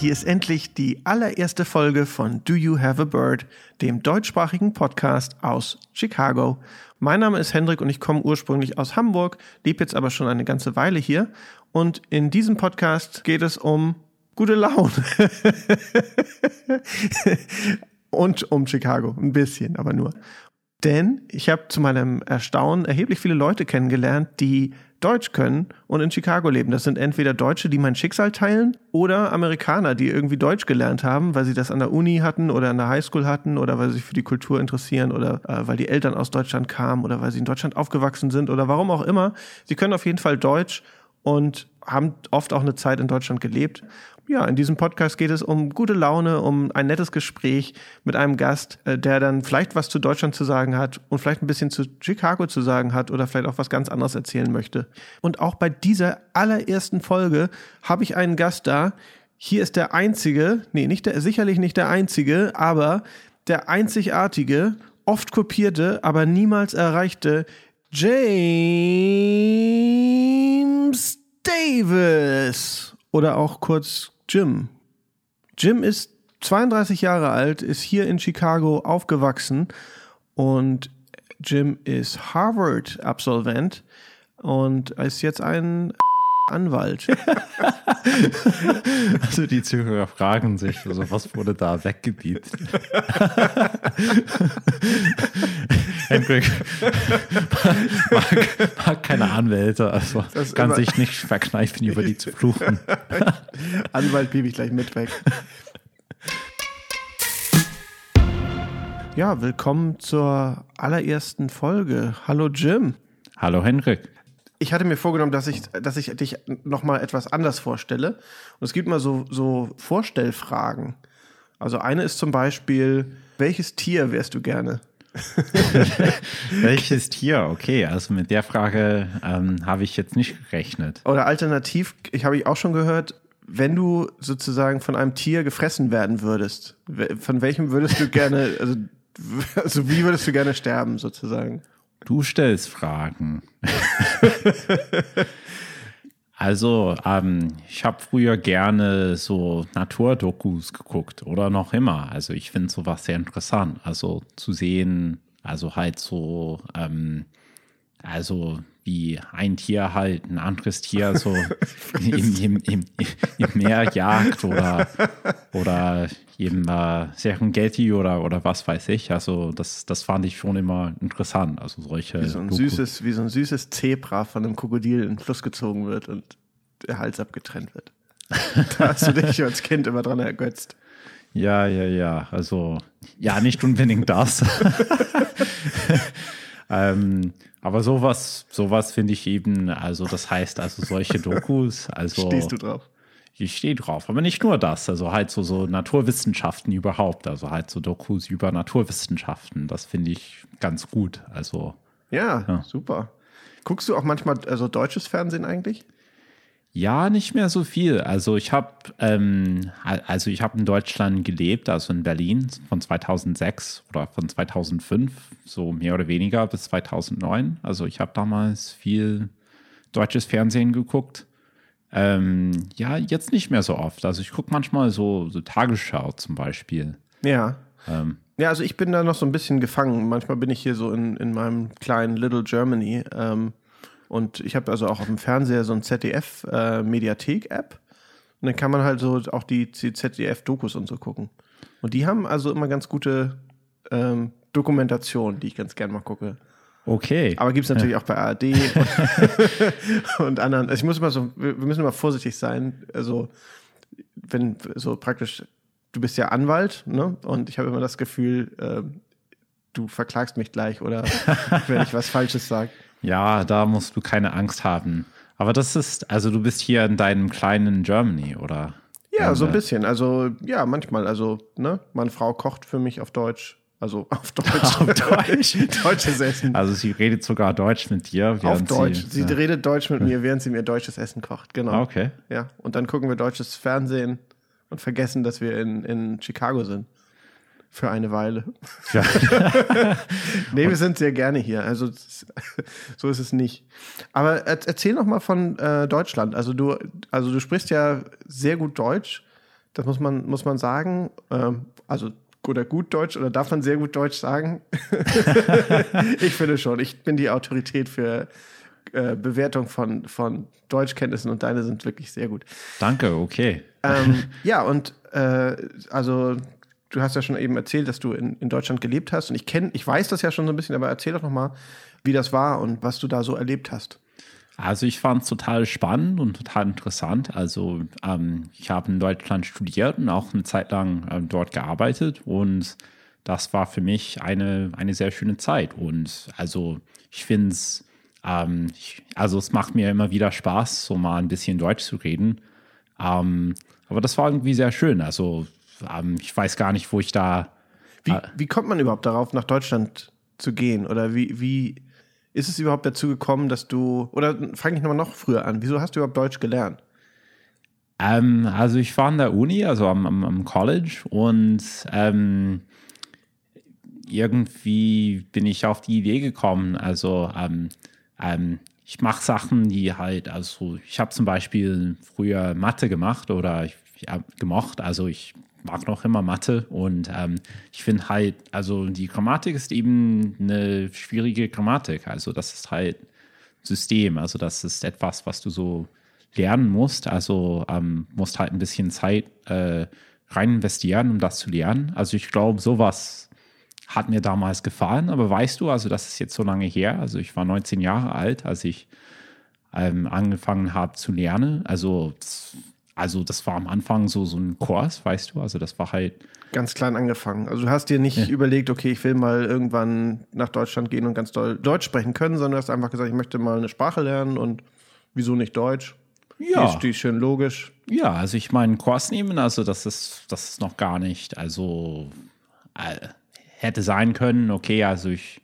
Hier ist endlich die allererste Folge von Do You Have a Bird, dem deutschsprachigen Podcast aus Chicago. Mein Name ist Hendrik und ich komme ursprünglich aus Hamburg, lebe jetzt aber schon eine ganze Weile hier. Und in diesem Podcast geht es um gute Laune. und um Chicago, ein bisschen, aber nur. Denn ich habe zu meinem Erstaunen erheblich viele Leute kennengelernt, die Deutsch können und in Chicago leben. Das sind entweder Deutsche, die mein Schicksal teilen, oder Amerikaner, die irgendwie Deutsch gelernt haben, weil sie das an der Uni hatten oder an der Highschool hatten oder weil sie sich für die Kultur interessieren oder äh, weil die Eltern aus Deutschland kamen oder weil sie in Deutschland aufgewachsen sind oder warum auch immer. Sie können auf jeden Fall Deutsch und haben oft auch eine Zeit in Deutschland gelebt. Ja, in diesem Podcast geht es um gute Laune, um ein nettes Gespräch mit einem Gast, äh, der dann vielleicht was zu Deutschland zu sagen hat und vielleicht ein bisschen zu Chicago zu sagen hat oder vielleicht auch was ganz anderes erzählen möchte. Und auch bei dieser allerersten Folge habe ich einen Gast da. Hier ist der einzige, nee, nicht der, sicherlich nicht der einzige, aber der einzigartige, oft kopierte, aber niemals erreichte James Davis oder auch kurz Jim. Jim ist 32 Jahre alt, ist hier in Chicago aufgewachsen und Jim ist Harvard-Absolvent und ist jetzt ein Anwalt. also die Zuhörer fragen sich, also was wurde da weggebietet? Hendrik mag, mag, keine Anwälte, also das kann sich nicht verkneifen, über die zu fluchen. Anwalt biebe ich gleich mit weg. Ja, willkommen zur allerersten Folge. Hallo Jim. Hallo Henrik ich hatte mir vorgenommen, dass ich, dass ich dich nochmal etwas anders vorstelle. Und es gibt mal so, so Vorstellfragen. Also eine ist zum Beispiel, welches Tier wärst du gerne? welches Tier? Okay, also mit der Frage ähm, habe ich jetzt nicht gerechnet. Oder alternativ, ich habe ich auch schon gehört, wenn du sozusagen von einem Tier gefressen werden würdest, von welchem würdest du gerne, also, also wie würdest du gerne sterben sozusagen? Du stellst Fragen. also, ähm, ich habe früher gerne so Naturdokus geguckt oder noch immer. Also, ich finde sowas sehr interessant. Also, zu sehen, also halt so, ähm, also wie ein Tier halt ein anderes Tier so im, im, im, im Meer jagt oder, oder eben äh, Serengeti oder, oder was weiß ich. Also das, das fand ich schon immer interessant. Also solche wie so ein süßes, wie so ein süßes Zebra von einem Krokodil in den Fluss gezogen wird und der Hals abgetrennt wird. da hast du dich als Kind immer dran ergötzt. Ja, ja, ja. Also ja, nicht unbedingt das. ähm, aber sowas, sowas finde ich eben, also das heißt also solche Dokus, also. Stehst du drauf? Ich stehe drauf, aber nicht nur das, also halt so, so Naturwissenschaften überhaupt, also halt so Dokus über Naturwissenschaften, das finde ich ganz gut, also. Ja, ja, super. Guckst du auch manchmal also deutsches Fernsehen eigentlich? Ja, nicht mehr so viel. Also ich habe ähm, also ich habe in Deutschland gelebt, also in Berlin von 2006 oder von 2005, so mehr oder weniger bis 2009. Also ich habe damals viel deutsches Fernsehen geguckt. Ähm, ja, jetzt nicht mehr so oft. Also ich gucke manchmal so, so Tagesschau zum Beispiel. Ja. Ähm, ja, also ich bin da noch so ein bisschen gefangen. Manchmal bin ich hier so in, in meinem kleinen Little Germany. Ähm, und ich habe also auch auf dem Fernseher so ein ZDF-Mediathek-App. Äh, und dann kann man halt so auch die, die ZDF-Dokus und so gucken. Und die haben also immer ganz gute ähm, Dokumentationen, die ich ganz gern mal gucke. Okay. Aber gibt es natürlich ja. auch bei ARD und, und, anderen. Also ich muss immer so, wir müssen immer vorsichtig sein. Also, wenn so praktisch, du bist ja Anwalt, ne? Und ich habe immer das Gefühl, äh, du verklagst mich gleich oder wenn ich was Falsches sage. Ja, da musst du keine Angst haben. Aber das ist, also du bist hier in deinem kleinen Germany, oder? Ja, so ein bisschen. Also, ja, manchmal. Also, ne, meine Frau kocht für mich auf Deutsch. Also auf Deutsch. auf Deutsch. Deutsches Essen. Also sie redet sogar Deutsch mit dir. Auf Deutsch. Sie, sie ja. redet Deutsch mit mir, während sie mir deutsches Essen kocht. Genau. Ah, okay. Ja. Und dann gucken wir deutsches Fernsehen und vergessen, dass wir in, in Chicago sind für eine Weile. Ja. nee, wir sind sehr gerne hier. Also so ist es nicht. Aber erzähl noch mal von äh, Deutschland. Also du, also du sprichst ja sehr gut Deutsch. Das muss man, muss man sagen. Ähm, also oder gut Deutsch oder darf man sehr gut Deutsch sagen? ich finde schon. Ich bin die Autorität für äh, Bewertung von, von Deutschkenntnissen und deine sind wirklich sehr gut. Danke, okay. Ähm, ja, und äh, also du hast ja schon eben erzählt, dass du in, in Deutschland gelebt hast und ich kenne, ich weiß das ja schon so ein bisschen, aber erzähl doch noch mal, wie das war und was du da so erlebt hast. Also ich fand es total spannend und total interessant. Also ähm, ich habe in Deutschland studiert und auch eine Zeit lang ähm, dort gearbeitet und das war für mich eine, eine sehr schöne Zeit. Und also ich finde es, ähm, also es macht mir immer wieder Spaß, so mal ein bisschen Deutsch zu reden. Ähm, aber das war irgendwie sehr schön. Also ähm, ich weiß gar nicht, wo ich da. Wie, äh, wie kommt man überhaupt darauf, nach Deutschland zu gehen? Oder wie, wie ist es überhaupt dazu gekommen, dass du, oder fange ich nochmal noch früher an, wieso hast du überhaupt Deutsch gelernt? Ähm, also ich war an der Uni, also am, am, am College und ähm, irgendwie bin ich auf die Idee gekommen, also ähm, ähm ich mache Sachen, die halt, also ich habe zum Beispiel früher Mathe gemacht oder ich, ja, gemocht, also ich mag noch immer Mathe und ähm, ich finde halt, also die Grammatik ist eben eine schwierige Grammatik. Also das ist halt System. Also das ist etwas, was du so lernen musst. Also ähm, musst halt ein bisschen Zeit äh, rein investieren, um das zu lernen. Also ich glaube, sowas hat mir damals gefallen. Aber weißt du, also das ist jetzt so lange her. Also ich war 19 Jahre alt, als ich ähm, angefangen habe zu lernen. Also also das war am Anfang so, so ein Kurs, weißt du, also das war halt. Ganz klein angefangen. Also du hast dir nicht ja. überlegt, okay, ich will mal irgendwann nach Deutschland gehen und ganz doll Deutsch sprechen können, sondern du hast einfach gesagt, ich möchte mal eine Sprache lernen und wieso nicht Deutsch? Ja. Die ist, die ist schön logisch. Ja, also ich meine, Kurs nehmen, also das ist, das ist noch gar nicht, also äh, hätte sein können, okay, also ich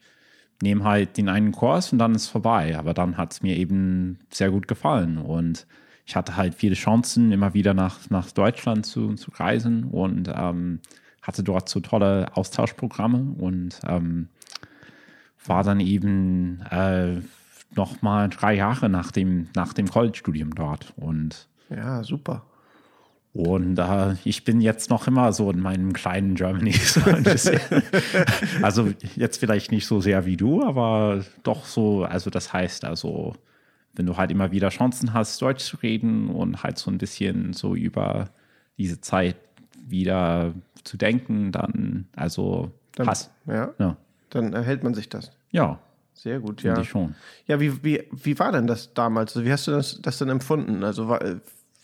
nehme halt den einen Kurs und dann ist vorbei. Aber dann hat es mir eben sehr gut gefallen und ich hatte halt viele Chancen, immer wieder nach, nach Deutschland zu, zu reisen und ähm, hatte dort so tolle Austauschprogramme und ähm, war dann eben äh, noch mal drei Jahre nach dem, nach dem College-Studium dort. Und ja, super. Und äh, ich bin jetzt noch immer so in meinem kleinen Germany. So also jetzt vielleicht nicht so sehr wie du, aber doch so, also das heißt also wenn du halt immer wieder Chancen hast, Deutsch zu reden und halt so ein bisschen so über diese Zeit wieder zu denken, dann, also dann, Hass. Ja, ja. Dann erhält man sich das. Ja. Sehr gut, ja. Ich schon. Ja, wie, wie, wie war denn das damals? Also wie hast du das, das denn empfunden? Also war,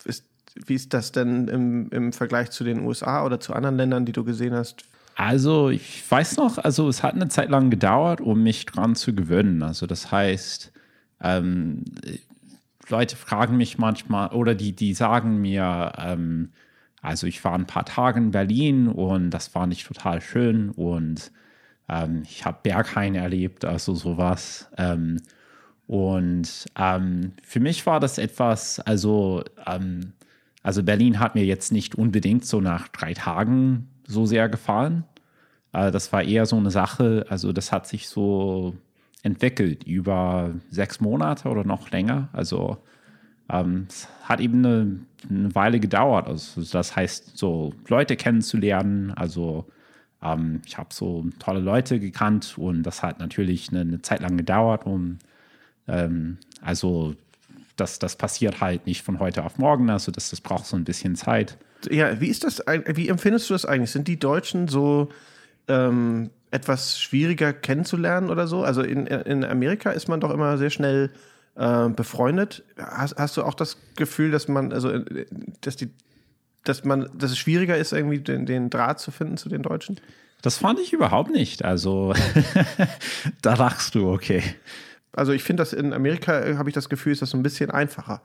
ist, wie ist das denn im, im Vergleich zu den USA oder zu anderen Ländern, die du gesehen hast? Also ich weiß noch, also es hat eine Zeit lang gedauert, um mich dran zu gewöhnen. Also das heißt, ähm, Leute fragen mich manchmal oder die, die sagen mir, ähm, also ich war ein paar Tage in Berlin und das war nicht total schön und ähm, ich habe Berghain erlebt, also sowas. Ähm, und ähm, für mich war das etwas, also, ähm, also Berlin hat mir jetzt nicht unbedingt so nach drei Tagen so sehr gefallen. Äh, das war eher so eine Sache, also das hat sich so entwickelt über sechs Monate oder noch länger. Also ähm, es hat eben eine, eine, Weile gedauert. Also das heißt, so Leute kennenzulernen. Also ähm, ich habe so tolle Leute gekannt und das hat natürlich eine, eine Zeit lang gedauert. Um, ähm, also das, das passiert halt nicht von heute auf morgen. Also das, das braucht so ein bisschen Zeit. Ja, wie ist das? Wie empfindest du das eigentlich? Sind die Deutschen so ähm, etwas schwieriger kennenzulernen oder so? Also in, in Amerika ist man doch immer sehr schnell äh, befreundet. Hast, hast du auch das Gefühl, dass man, also dass die, dass man, dass es schwieriger ist, irgendwie den, den Draht zu finden zu den Deutschen? Das fand ich überhaupt nicht. Also da lachst du, okay. Also ich finde, dass in Amerika äh, habe ich das Gefühl, ist das so ein bisschen einfacher.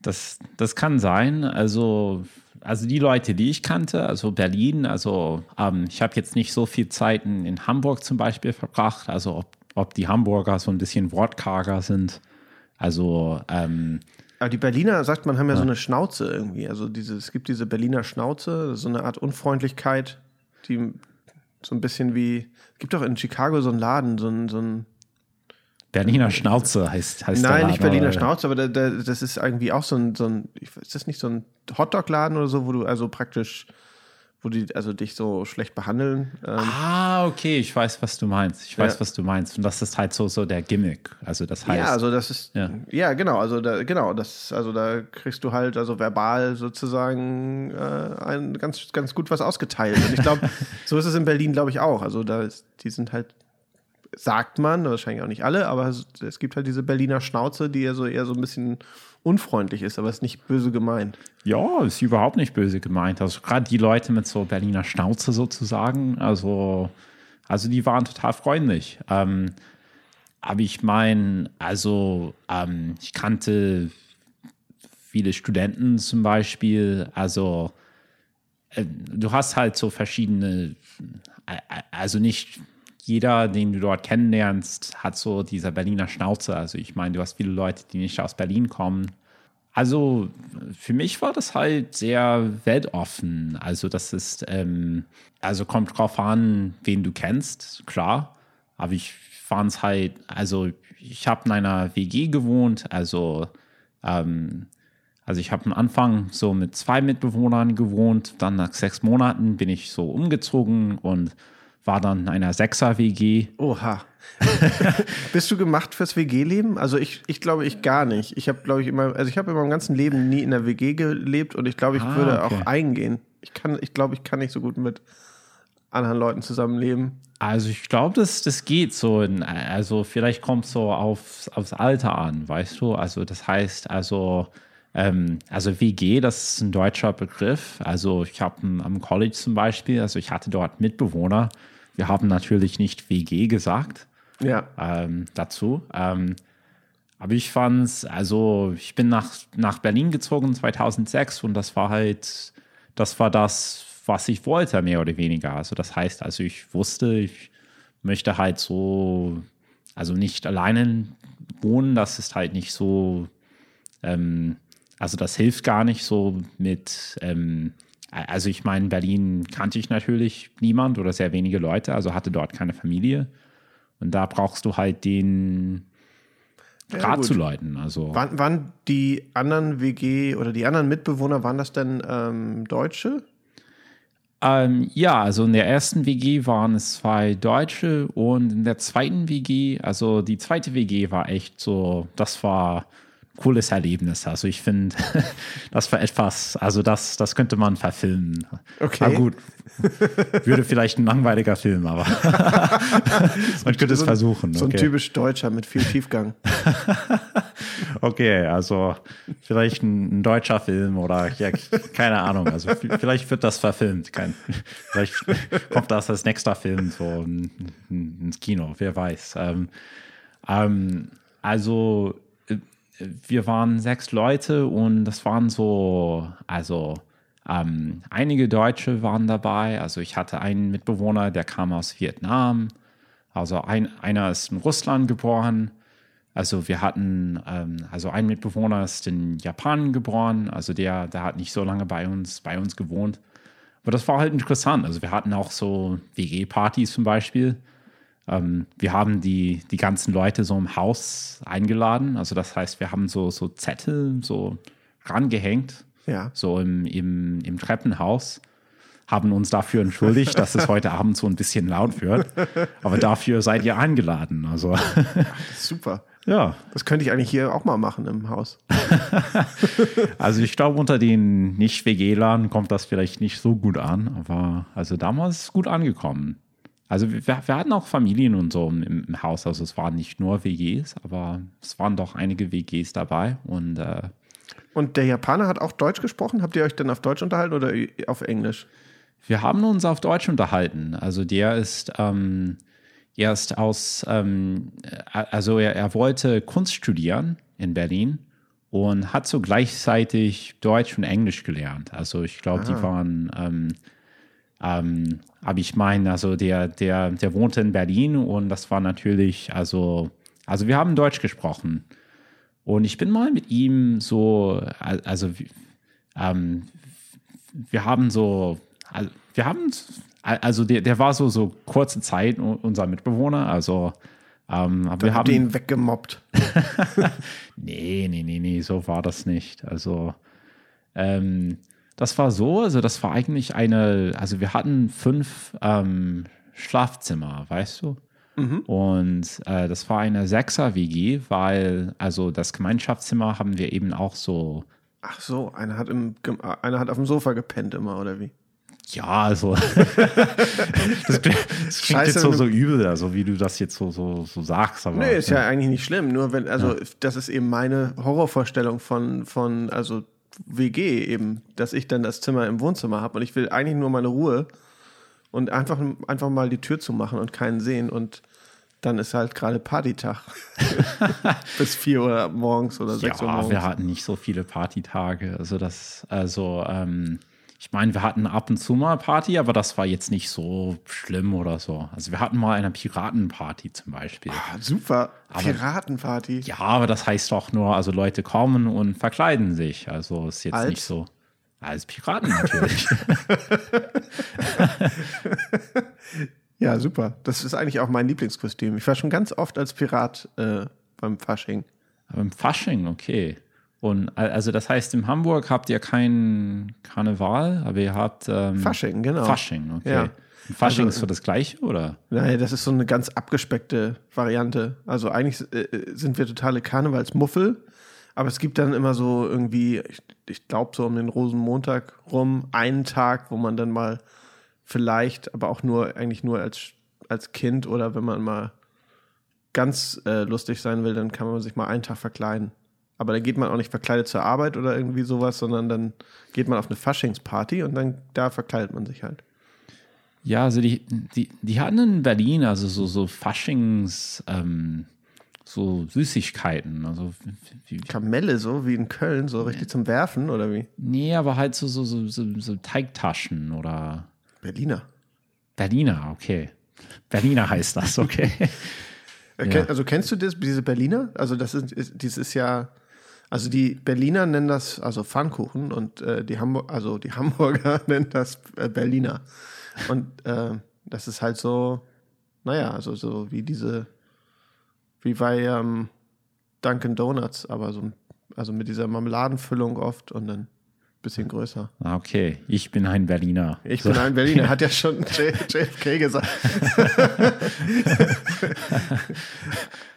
Das, das kann sein. Also also die Leute, die ich kannte, also Berlin, also ähm, ich habe jetzt nicht so viel Zeit in, in, Hamburg zum Beispiel verbracht, also ob, ob die Hamburger so ein bisschen wortkarger sind. Also ähm, aber die Berliner, sagt man, haben ja, ja, so eine Schnauze irgendwie. Also diese, es gibt diese Berliner Schnauze, so eine Art Unfreundlichkeit, die so ein bisschen wie, es gibt doch in Chicago so einen Laden, so ein, so ein Berliner Schnauze heißt, heißt Nein, nicht Berliner? Schnauze, aber da, da, das ist irgendwie auch so ein, so ein, ist das nicht so ein Hotdog-Laden oder so, wo du also praktisch, wo die also dich so schlecht behandeln? Ähm, Ah, okay, ich weiß, was du meinst. Ich weiß, Ja. was du meinst. Und das ist halt so, so der Gimmick. Also das heißt, ja, also das ist, Ja. ja, genau, also da, genau, das, also da kriegst du halt also verbal sozusagen äh, ein, ganz, ganz gut was ausgeteilt. Und ich glaube, so ist es in Berlin, glaube ich, auch. Also da ist, die sind halt, sagt man, wahrscheinlich auch nicht alle, aber es, gibt halt diese Berliner Schnauze, die ja so eher so ein bisschen unfreundlich ist, aber ist nicht böse gemeint. Ja, ist überhaupt nicht böse gemeint. Also gerade die Leute mit so Berliner Schnauze sozusagen, also, also die waren total freundlich. Ähm, aber ich meine, also ähm, ich kannte viele Studenten zum Beispiel, also äh, du hast halt so verschiedene, äh, also nicht jeder, den du dort kennenlernst, hat so dieser Berliner Schnauze. Also ich meine, du hast viele Leute, die nicht aus Berlin kommen. Also für mich war das halt sehr weltoffen. Also das ist, ähm, also kommt drauf an, wen du kennst, klar. Aber ich fand es halt, also ich habe in einer WG gewohnt, also ähm, also ich habe am Anfang so mit zwei Mitbewohnern gewohnt, dann nach sechs Monaten bin ich so umgezogen und war dann in einer Sechser-WG. Oha. Bist du gemacht fürs WG-Leben? Also ich, ich glaube ich gar nicht. Ich habe, glaube ich, immer, also ich habe in meinem ganzen Leben nie in der WG gelebt und ich glaube, ich Ah, würde okay. auch eingehen. Ich kann, ich glaube, ich kann nicht so gut mit anderen Leuten zusammenleben. Also ich glaube, das, das geht so. In, also vielleicht kommt so aufs, aufs Alter an, weißt du? Also das heißt, also, ähm, also WG, das ist ein deutscher Begriff. Also ich habe am College zum Beispiel, also ich hatte dort Mitbewohner. Wir haben natürlich nicht WG gesagt. Ja. ähm, dazu. Ähm, aber ich fand's, also ich bin nach, nach Berlin gezogen 2006 und das war halt, das war das, was ich wollte, mehr oder weniger. Also das heißt, also ich wusste, ich möchte halt so, also nicht alleine wohnen, das ist halt nicht so, ähm, also das hilft gar nicht so mit, ähm, also ich meine, in Berlin kannte ich natürlich niemand oder sehr wenige Leute, also hatte dort keine Familie. Und da brauchst du halt den Ja, Draht gut. zu Leuten. Also Waren, waren die anderen WG oder die anderen Mitbewohner, waren das denn ähm, Deutsche? ähm, ja, also in der ersten WG waren es zwei Deutsche und in der zweiten WG, also die zweite WG war echt so, das war cooles Erlebnis. Also ich finde, das war etwas, also das, das könnte man verfilmen. Okay. Aber gut, würde vielleicht ein langweiliger Film, aber man könnte es So ein- versuchen. So ein typisch Deutscher mit viel Tiefgang. Okay, also vielleicht ein, ein deutscher Film oder ja, keine Ahnung. Also vielleicht wird das verfilmt. Kein, vielleicht kommt das als nächster Film so in- in- ins Kino, wer weiß. Ähm, ähm, also wir waren sechs Leute und das waren so, also ähm, einige Deutsche waren dabei. Also ich hatte einen Mitbewohner, der kam aus Vietnam. Also ein, einer ist in Russland geboren. Also wir hatten, ähm, also ein Mitbewohner ist in Japan geboren, also der, der hat nicht so lange bei uns, bei uns gewohnt. Aber das war halt interessant. Also wir hatten auch so WG-Partys zum Beispiel. Ähm, wir haben die, die ganzen Leute so im Haus eingeladen. Also das heißt, wir haben so, so Zettel so rangehängt, Ja. so im, im, im Treppenhaus. Haben uns dafür entschuldigt, dass es heute Abend so ein bisschen laut wird. Aber dafür seid ihr eingeladen. Also Super. ja. Das könnte ich eigentlich hier auch mal machen im Haus. Also ich glaube, unter den Nicht-WGlern kommt das vielleicht nicht so gut an, aber also damals ist es gut angekommen. Also wir, wir hatten auch Familien und so im, im Haus, also es waren nicht nur WGs, aber es waren doch einige WGs dabei und äh, Und der Japaner hat auch Deutsch gesprochen. Habt ihr euch dann auf Deutsch unterhalten oder auf Englisch? wir haben uns auf Deutsch unterhalten. Also der ist, ähm, er ist aus, ähm, äh, also er, er wollte Kunst studieren in Berlin und hat so gleichzeitig Deutsch und Englisch gelernt. Also ich glaube, die waren, ähm, ähm, aber ich meine, also der, der, der wohnte in Berlin und das war natürlich, also, also wir haben Deutsch gesprochen. Und ich bin mal mit ihm so, also ähm, wir haben so, also wir haben, also der, der war so, so kurze Zeit unser Mitbewohner, also Ähm, aber Dann wir haben ihn weggemobbt. Nee, nee, nee, nee, so war das nicht. Also, ähm, das war so, also das war eigentlich eine, also wir hatten fünf ähm, Schlafzimmer, weißt du? Und äh, das war eine Sechser-WG, weil, also das Gemeinschaftszimmer haben wir eben auch so, Ach so, einer hat, im, Gem- einer hat auf dem Sofa gepennt immer, oder wie? ja, also, das, klingt- das klingt jetzt so, so übel, also wie du das jetzt so, so, so sagst, aber. Nee, ist ja eigentlich nicht schlimm. Nur wenn, also das ist eben meine Horrorvorstellung von, von, also WG eben, dass ich dann das Zimmer im Wohnzimmer habe und ich will eigentlich nur meine Ruhe und einfach, einfach mal die Tür zu machen und keinen sehen und dann ist halt gerade Partytag. Bis vier Uhr morgens oder sechs Uhr Ja, morgens. wir hatten nicht so viele Partytage. Also das, also, ähm, ich meine, wir hatten ab und zu mal Party, aber das war jetzt nicht so schlimm oder so. Also wir hatten mal eine Piratenparty zum Beispiel. Ah, super. Piratenparty. Ja, aber das heißt doch nur, also Leute kommen und verkleiden sich. Also ist jetzt Als? nicht so. Als Piraten natürlich. Ja, super. Das ist eigentlich auch mein Lieblingskostüm. Ich war schon ganz oft als Pirat äh, beim Fasching. aber im Fasching, okay. Und äh, also das heißt, in Hamburg habt ihr kein Karneval, aber ihr habt ähm, Fasching, genau. Fasching, okay. Ja. Fasching Also- ist so das gleiche, oder? Naja, das ist so eine ganz abgespeckte Variante. Also eigentlich äh, sind wir totale Karnevalsmuffel, aber es gibt dann immer so irgendwie, ich, ich glaube so um den Rosenmontag rum, einen Tag, wo man dann mal vielleicht, aber auch nur, eigentlich nur als, als Kind oder wenn man mal ganz äh, lustig sein will, dann kann man sich mal einen Tag verkleiden. Aber dann geht man auch nicht verkleidet zur Arbeit oder irgendwie sowas, sondern dann geht man auf eine Faschingsparty und dann da verkleidet man sich halt. Ja, also die, die, die hatten in Berlin also so, so Faschings, ähm, so Süßigkeiten. Also, wie, wie, Kamelle, so wie in Köln, so richtig zum Werfen oder wie? nee, aber halt so, so, so, so, so Teigtaschen oder Berliner. Berliner, okay. Berliner heißt das, okay. Äh, kenn- Also kennst du das, diese Berliner? Also das ist, ist dies ist ja, also die Berliner nennen das also Pfannkuchen und äh, die Hamburg, also die Hamburger nennen das äh, Berliner. Und äh, das ist halt so, naja, also so wie diese, wie bei ähm, Dunkin' Donuts, aber so, also mit dieser Marmeladenfüllung oft und dann ein bisschen größer. Ah, Okay, ich bin ein Berliner. Ich so, bin ein Berliner, hat ja schon JFK gesagt.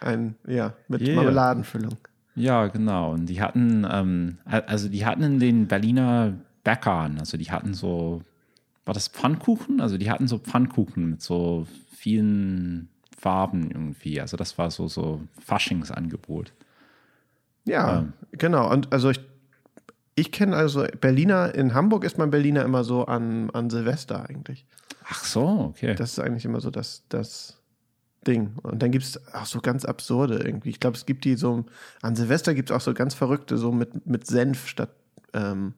ein, ja, mit Yeah. Marmeladenfüllung. Ja, genau. Und die hatten, ähm, also die hatten in den Berliner Bäckern, also die hatten so, war das Pfannkuchen? Also die hatten so Pfannkuchen mit so vielen Farben irgendwie. Also das war so, so Faschingsangebot. Ja, genau. Und also ich, ich kenne also Berliner, in Hamburg ist man Berliner immer so an, an Silvester eigentlich. Ach so, okay. Das ist eigentlich immer so das, das Ding. Und dann gibt es auch so ganz absurde irgendwie. Ich glaube, es gibt die so, an Silvester gibt es auch so ganz verrückte, so mit, mit Senf statt, ähm,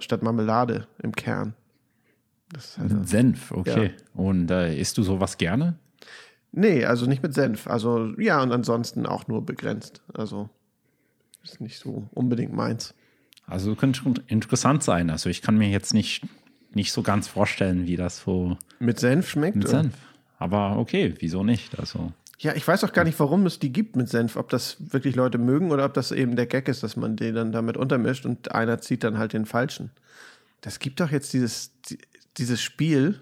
statt Marmelade im Kern. Halt Mit Senf, okay. Und äh, isst du sowas gerne? Nee, also nicht mit Senf. Also ja, und ansonsten auch nur begrenzt. Also ist nicht so unbedingt meins. Also könnte schon interessant sein. Also ich kann mir jetzt nicht, nicht so ganz vorstellen, wie das so Mit Senf schmeckt? mit? Senf. Aber okay, wieso nicht? Also Ja, ich weiß auch gar nicht, warum es die gibt mit Senf. Ob das wirklich Leute mögen oder ob das eben der Gag ist, dass man den dann damit untermischt und einer zieht dann halt den falschen. Das gibt doch jetzt dieses, die- dieses Spiel,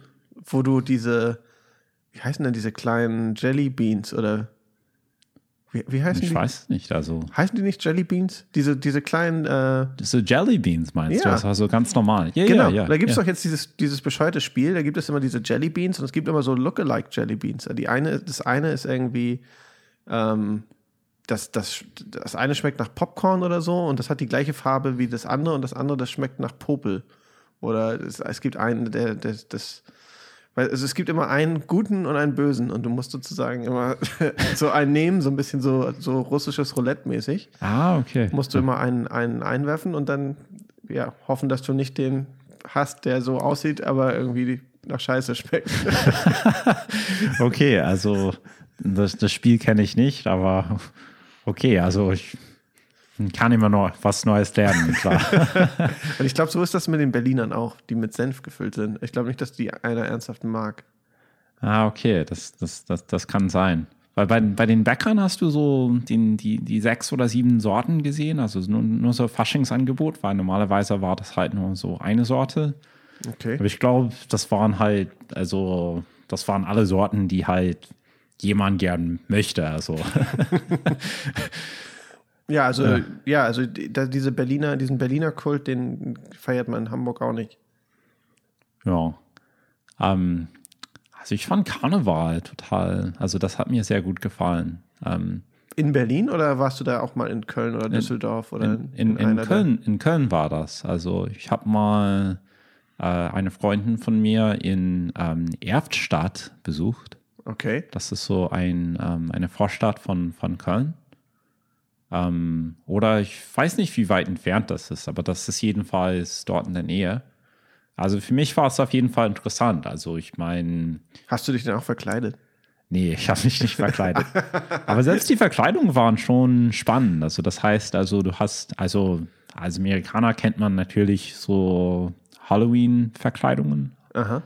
wo du diese, wie heißen denn diese kleinen Jelly Beans oder wie, wie heißen ich die? weiß es nicht. Also Heißen die nicht Jelly Beans? Diese, diese kleinen, äh, so Jelly Beans meinst Ja. du? Das war so ganz normal. Ja, Genau, ja, ja. da gibt es doch jetzt dieses, dieses bescheuerte Spiel, da gibt es immer diese Jelly Beans und es gibt immer so Lookalike Jelly Beans. Die eine, das eine ist irgendwie, ähm, das, das, das eine schmeckt nach Popcorn oder so und das hat die gleiche Farbe wie das andere und das andere, das schmeckt nach Popel. Oder es, es gibt einen, der, der das, weil also es gibt immer einen guten und einen bösen und du musst sozusagen immer so einen nehmen, so ein bisschen so, so russisches Roulette-mäßig Ah, okay. musst du immer einen, einen einwerfen und dann ja, hoffen, dass du nicht den hast, der so aussieht, aber irgendwie nach Scheiße schmeckt. Okay, also das, das Spiel kenne ich nicht, aber okay, also ich kann immer noch was Neues lernen, klar. Und ich glaube, so ist das mit den Berlinern auch, die mit Senf gefüllt sind. Ich glaube nicht, dass die einer ernsthaft mag. ah, okay, das, das, das, das kann sein. Weil bei, bei den Bäckern hast du so den, die, die sechs oder sieben Sorten gesehen, also nur, nur so Faschingsangebot, weil normalerweise war das halt nur so eine Sorte. Okay. Aber ich glaube, das waren halt, also, das waren alle Sorten, die halt jemand gern möchte. Also, Ja, also, ja, also die- da, diese Berliner, diesen Berliner Kult, den feiert man in Hamburg auch nicht. ja. Ähm, also ich fand Karneval total, also das hat mir sehr gut gefallen. Ähm, In Berlin oder warst du da auch mal in Köln oder Düsseldorf oder in, in, in, Köln, in Köln war das. Also ich habe mal äh, eine Freundin von mir in ähm, Erftstadt besucht. Okay. Das ist so ein, ähm, eine Vorstadt von, von Köln. Ähm, oder ich weiß nicht, wie weit entfernt das ist, aber das ist jedenfalls dort in der Nähe. Also für mich war es auf jeden Fall interessant. Also ich meine, Hast du dich denn auch verkleidet? nee, ich habe mich nicht verkleidet. aber selbst die Verkleidungen waren schon spannend. Also das heißt, also du hast, also als Amerikaner kennt man natürlich so Halloween-Verkleidungen. Aha.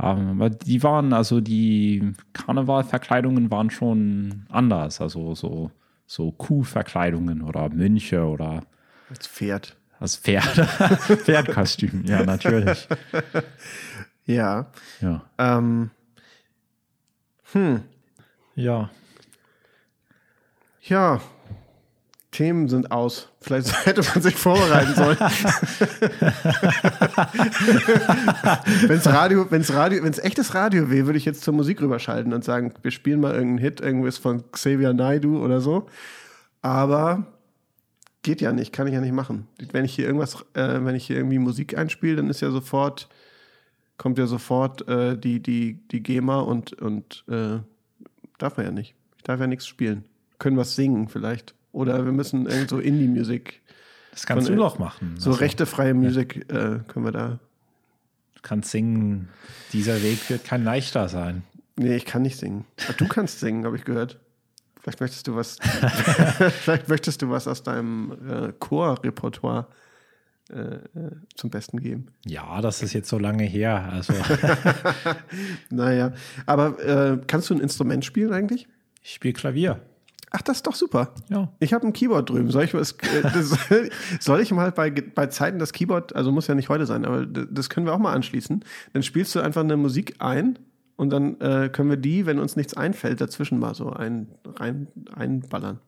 Ähm, Aber die waren, also die Karnevalverkleidungen waren schon anders. Also so, so Kuhverkleidungen oder Mönche oder Als Pferd. das Pferd, Pferdkostüm. Ja, natürlich. Ja. Ja. Ähm, Ja. ja. Themen sind aus. Vielleicht hätte man sich vorbereiten sollen. wenn's Radio, wenn's Radio, wenn's echtes Radio wäre, würde ich jetzt zur Musik rüberschalten und sagen, wir spielen mal irgendeinen Hit, irgendwas von Xavier Naidoo oder so. Aber geht ja nicht, kann ich ja nicht machen. Wenn ich hier irgendwas, äh, wenn ich hier irgendwie Musik einspiele, dann ist ja sofort, kommt ja sofort äh, die, die, die GEMA und, und äh, darf man ja nicht. Ich darf ja nichts spielen. Können was singen vielleicht. Oder wir müssen irgend so Indie-Musik, Das kannst Von- du doch machen. so Also, rechtefreie Musik äh, können wir da. Du kannst singen. Dieser Weg wird kein leichter sein. Nee, ich kann nicht singen. Ah, Du kannst singen, habe ich gehört. Vielleicht möchtest du was, vielleicht möchtest du was aus deinem äh, Chorrepertoire äh, äh, zum Besten geben. Ja, das ist jetzt so lange her. Also Naja, aber äh, kannst du ein Instrument spielen eigentlich? ich spiele Klavier. Ach, das ist doch super. Ja. Ich habe ein Keyboard drüben. Soll ich was? Äh, das, soll ich mal bei, bei Zeiten das Keyboard, also muss ja nicht heute sein, aber das können wir auch mal anschließen. Dann spielst du einfach eine Musik ein und dann äh, können wir die, wenn uns nichts einfällt, dazwischen mal so ein, rein, einballern.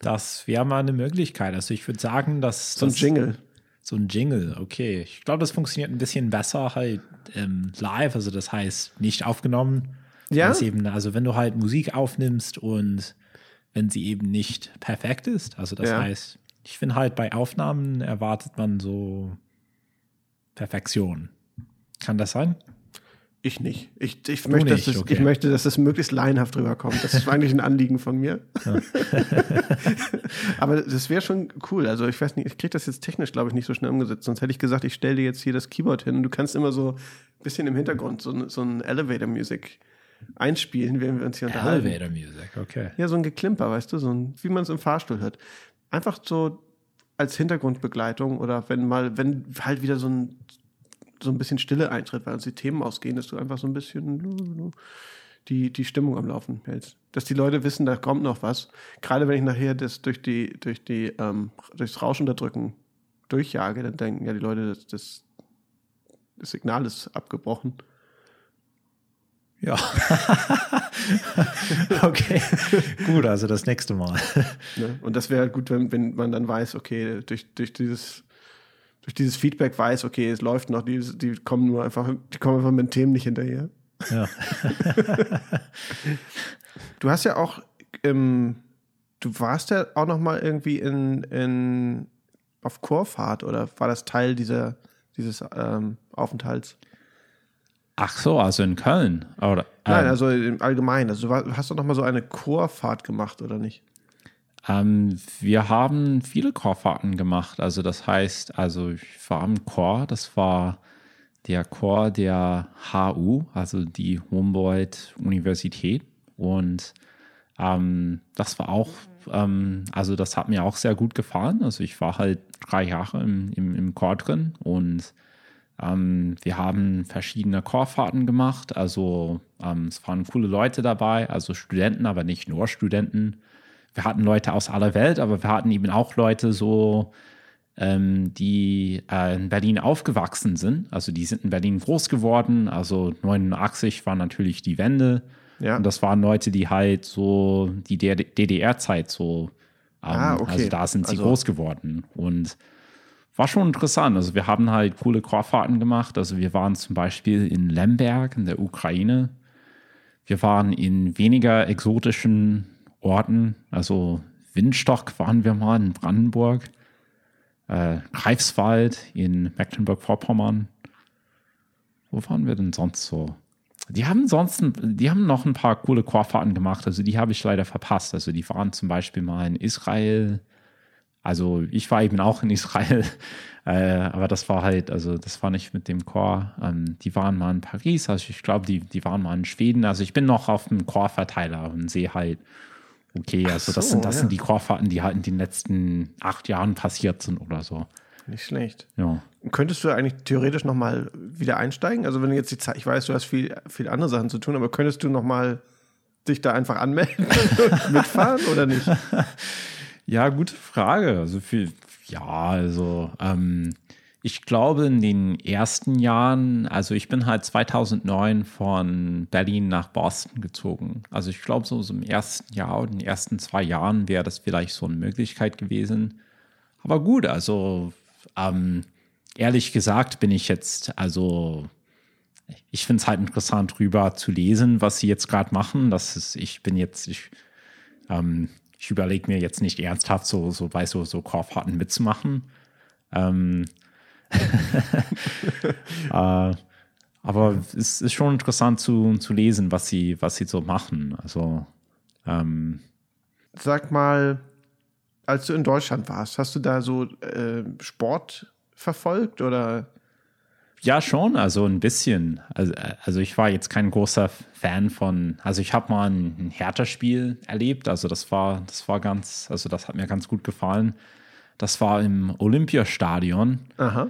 Das wäre mal eine Möglichkeit. Also ich würde sagen, dass So ein das, Jingle. So ein Jingle, okay. Ich glaube, das funktioniert ein bisschen besser halt ähm, live, also das heißt nicht aufgenommen. Ja? Eben, also wenn du halt Musik aufnimmst und wenn sie eben nicht perfekt ist, also das Ja. heißt, ich finde halt bei Aufnahmen erwartet man so Perfektion. Kann das sein? Ich nicht. Ich, ich, möchte, nicht, dass es, okay. ich möchte, dass es möglichst laienhaft rüberkommt. Das ist eigentlich ein Anliegen von mir. Aber das wäre schon cool. Also ich weiß nicht, ich kriege das jetzt technisch, glaube ich, nicht so schnell umgesetzt. Sonst hätte ich gesagt, ich stelle dir jetzt hier das Keyboard hin und du kannst immer so ein bisschen im Hintergrund so, so ein Elevator-Music einspielen, während wir uns hier unterhalten. Elevator Music, okay. Ja, so ein Geklimper, weißt du, so ein, wie man es im Fahrstuhl hört. Einfach so als Hintergrundbegleitung oder wenn mal, wenn halt wieder so ein, so ein bisschen Stille eintritt, weil uns die Themen ausgehen, dass du einfach so ein bisschen die, die Stimmung am Laufen hältst. Dass die Leute wissen, da kommt noch was. Gerade wenn ich nachher das durch die, durch die, ähm, durchs Rauschunterdrücken durchjage, dann denken ja die Leute, das, das, das Signal ist abgebrochen. Ja. okay. Gut, also das nächste Mal. Ne? Und das wäre halt gut, wenn, wenn man dann weiß, okay, durch, durch dieses durch dieses Feedback weiß, okay, es läuft noch, die, die kommen nur einfach, die kommen einfach mit den Themen nicht hinterher. Ja. Du hast ja auch, ähm, du warst ja auch noch mal irgendwie in, in auf Chorfahrt oder war das Teil dieser dieses ähm, Aufenthalts? Ach so, also in Köln. Oder, Nein, ähm, also im Allgemeinen. Also du hast doch noch mal so eine Chorfahrt gemacht oder nicht? Ähm, wir haben viele Chorfahrten gemacht. Also das heißt, also ich war im Chor, das war der Chor der HU, also die Humboldt-Universität. Und ähm, das war auch, ähm, also das hat mir auch sehr gut gefallen. Also ich war halt drei Jahre im, im, im Chor drin und Ähm, wir haben verschiedene Chorfahrten gemacht. Also ähm, es waren coole Leute dabei, also Studenten, aber nicht nur Studenten. Wir hatten Leute aus aller Welt, aber wir hatten eben auch Leute so, ähm, die äh, in Berlin aufgewachsen sind. Also die sind in Berlin groß geworden. Also 89 war natürlich die Wende. Ja. Und das waren Leute, die halt so die DDR-Zeit so, ähm, ah, okay. also da sind sie also, groß geworden. Und war schon interessant. Also wir haben halt coole Chorfahrten gemacht. Also wir waren zum Beispiel in Lemberg in der Ukraine. Wir waren in weniger exotischen Orten. Also Windstock waren wir mal in Brandenburg. Äh, Greifswald in Mecklenburg-Vorpommern. Wo waren wir denn sonst so? Die haben sonst, die haben noch ein paar coole Chorfahrten gemacht, also die habe ich leider verpasst. Also die waren zum Beispiel mal in Israel. Also ich war eben auch in Israel, äh, aber das war halt, also das war nicht mit dem Chor. Ähm, die waren mal in Paris, also ich glaube, die, die waren mal in Schweden. Also ich bin noch auf dem Chorverteiler und sehe halt, okay, also so, das, sind, das ja. sind die Chorfahrten, die halt in den letzten acht Jahren passiert sind oder so. Nicht schlecht. Ja. Könntest du eigentlich theoretisch nochmal wieder einsteigen? Also wenn du jetzt die Zeit, ich weiß, du hast viel, viel andere Sachen zu tun, aber könntest du nochmal dich da einfach anmelden und mitfahren oder nicht? Ja, gute Frage. Also viel, ja, also ähm, ich glaube in den ersten Jahren, also ich bin halt 2009 von Berlin nach Boston gezogen. Also ich glaube so, so im ersten Jahr oder in den ersten zwei Jahren wäre das vielleicht so eine Möglichkeit gewesen. Aber gut, also ähm, ehrlich gesagt bin ich jetzt, also ich finde es halt interessant, drüber zu lesen, was sie jetzt gerade machen. Das ist, ich bin jetzt, ich, ähm, ich überlege mir jetzt nicht ernsthaft so, so bei so, so Korbfahrten mitzumachen. Ähm, äh, aber es ist schon interessant zu, zu lesen, was sie, was sie so machen. Also ähm, sag mal, als du in Deutschland warst, hast du da so äh, Sport verfolgt oder? Ja, schon, also ein bisschen. Also, also ich war jetzt kein großer Fan von, also ich habe mal ein, ein Hertha-Spiel erlebt, also das war, das war ganz, also das hat mir ganz gut gefallen. Das war im Olympiastadion. Aha.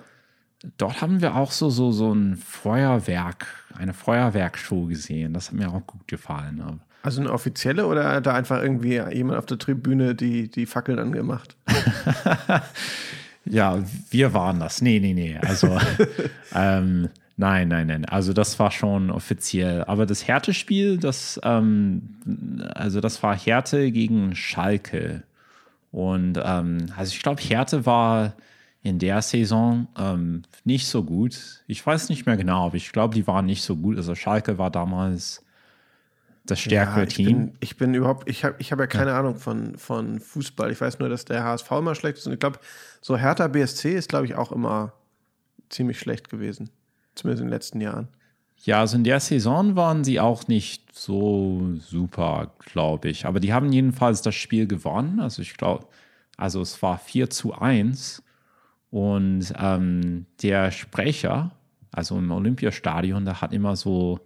Dort haben wir auch so, so, so ein Feuerwerk, eine Feuerwerkshow gesehen. Das hat mir auch gut gefallen. Also eine offizielle oder da einfach irgendwie jemand auf der Tribüne die, die Fackeln angemacht? ja, wir waren das. Nee, nee, nee. Also, ähm, nein, nein, nein. Also, das war schon offiziell. Aber das Härtespiel, das, ähm, also, das war Härte gegen Schalke. Und, ähm, also, ich glaube, Härte war in der Saison ähm, nicht so gut. Ich weiß nicht mehr genau, aber ich glaube, die waren nicht so gut. Also, Schalke war damals das stärkere ja, ich Team. Bin, ich bin überhaupt, ich habe ich hab ja keine ja. Ahnung von, von Fußball. Ich weiß nur, dass der HSV immer schlecht ist. Und ich glaube, so Hertha BSC ist, glaube ich, auch immer ziemlich schlecht gewesen. Zumindest in den letzten Jahren. Ja, also in der Saison waren sie auch nicht so super, glaube ich. Aber die haben jedenfalls das Spiel gewonnen. Also ich glaube, also es war 4 zu 1. Und ähm, der Sprecher, also im Olympiastadion, der hat immer so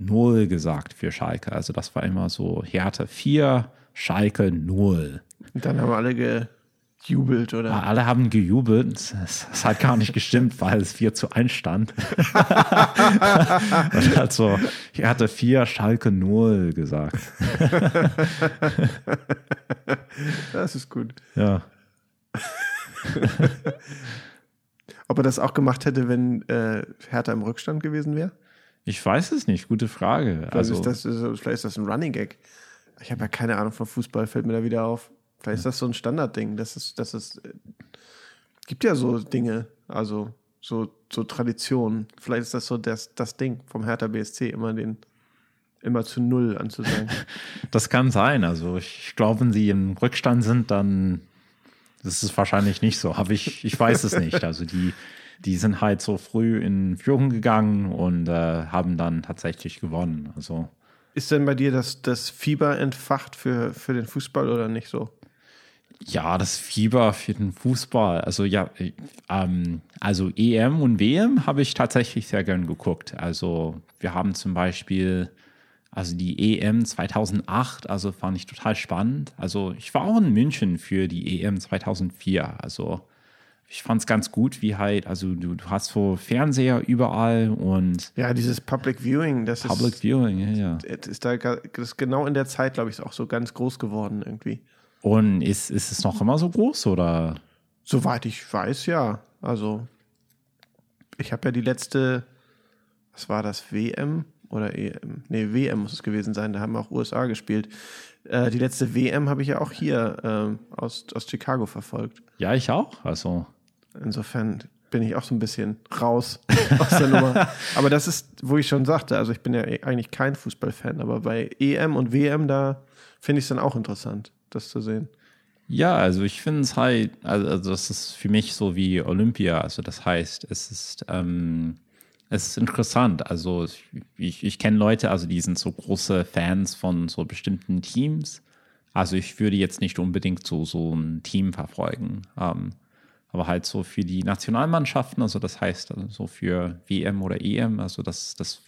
Null gesagt für Schalke. Also das war immer so Härte 4, Schalke 0. Und dann haben alle gejubelt, oder? Ja, alle haben gejubelt. Das, das, hat gar nicht gestimmt, weil es 4 zu 1 stand. Und hat so Härte 4, Schalke 0 gesagt. das ist gut. Ja. Ob er das auch gemacht hätte, wenn äh, Hertha im Rückstand gewesen wäre? Ich weiß es nicht, gute Frage. Vielleicht, also, ist, das, vielleicht ist das ein Running Gag. Ich habe ja keine Ahnung von Fußball, fällt mir da wieder auf. Vielleicht ist das so ein Standardding. Das ist, das ist, äh, gibt ja so Dinge, also so, so Traditionen. Vielleicht ist das so das, das Ding vom Hertha BSC, immer den, immer zu Null anzusagen. das kann sein. Also ich glaube, wenn sie im Rückstand sind, dann ist wahrscheinlich nicht so. Aber ich, ich weiß es nicht. Also die, die sind halt so früh in Führung gegangen und äh, haben dann tatsächlich gewonnen. Also ist denn bei dir das, das Fieber entfacht für, für den Fußball oder nicht so? Ja, das Fieber für den Fußball. Also ja, ähm, also EM und WM habe ich tatsächlich sehr gern geguckt. Also wir haben zum Beispiel also die EM 2008, also fand ich total spannend. Also ich war auch in München für die EM 2004. Also ich fand es ganz gut, wie halt, also du, du hast so Fernseher überall und. Ja, dieses Public Viewing, das Public ist. Viewing, ja, ja. Ist da, das ist genau in der Zeit, glaube ich, auch so ganz groß geworden irgendwie. Und ist, ist es noch immer so groß oder? Soweit ich weiß, ja. Also, ich habe ja die letzte, was war das, WM oder EM? Nee, WM muss es gewesen sein, da haben auch USA gespielt. Äh, die letzte WM habe ich ja auch hier äh, aus, aus Chicago verfolgt. Ja, ich auch. Also. Insofern bin ich auch so ein bisschen raus aus der Nummer. Aber das ist, wo ich schon sagte, also ich bin ja eigentlich kein Fußballfan, aber bei EM und WM, da finde ich es dann auch interessant, das zu sehen. Ja, also ich finde es halt, also, also das ist für mich so wie Olympia. Also das heißt, es ist, ähm, es ist interessant. Also ich, ich kenne Leute, also die sind so große Fans von so bestimmten Teams. Also ich würde jetzt nicht unbedingt so, so ein Team verfolgen. Ähm, aber halt so für die Nationalmannschaften, also das heißt also so für WM oder EM, also das, das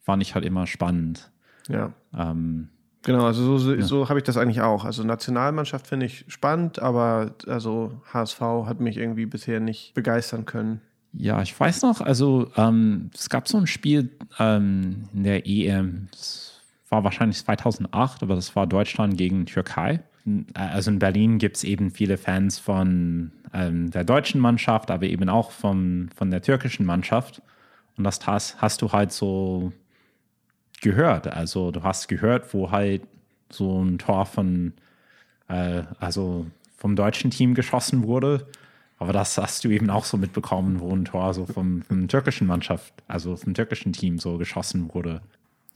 fand ich halt immer spannend. Ja. Ähm, Genau, also so, so, so habe ich das eigentlich auch. Also Nationalmannschaft finde ich spannend, aber also HSV hat mich irgendwie bisher nicht begeistern können. Ja, ich weiß noch, also ähm, es gab so ein Spiel ähm, in der EM, das war wahrscheinlich 2008, aber das war Deutschland gegen Türkei. Also in Berlin gibt es eben viele Fans von ähm, der deutschen Mannschaft, aber eben auch von, von der türkischen Mannschaft. Und das hast, hast du halt so gehört. Also du hast gehört, wo halt so ein Tor von, äh, also vom deutschen Team geschossen wurde. Aber das hast du eben auch so mitbekommen, wo ein Tor so vom, vom türkischen Mannschaft, also vom türkischen Team so geschossen wurde.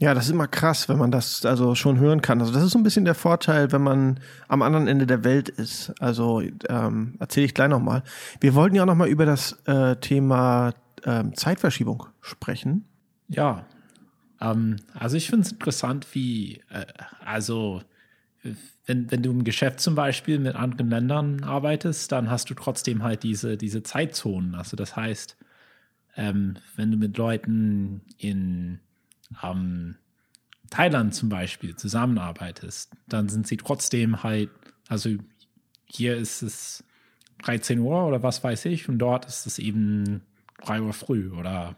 Ja, das ist immer krass, wenn man das also schon hören kann. Also das ist so ein bisschen der Vorteil, wenn man am anderen Ende der Welt ist. Also ähm, erzähle ich gleich nochmal. Wir wollten ja auch nochmal über das äh, Thema ähm, Zeitverschiebung sprechen. Ja, ähm, also ich finde es interessant, wie, äh, also wenn, wenn du im Geschäft zum Beispiel mit anderen Ländern arbeitest, dann hast du trotzdem halt diese, diese Zeitzonen. Also das heißt, ähm, wenn du mit Leuten in ähm, Thailand zum Beispiel zusammenarbeitest, dann sind sie trotzdem halt, also hier ist es 13 Uhr oder was weiß ich und dort ist es eben 3 Uhr früh oder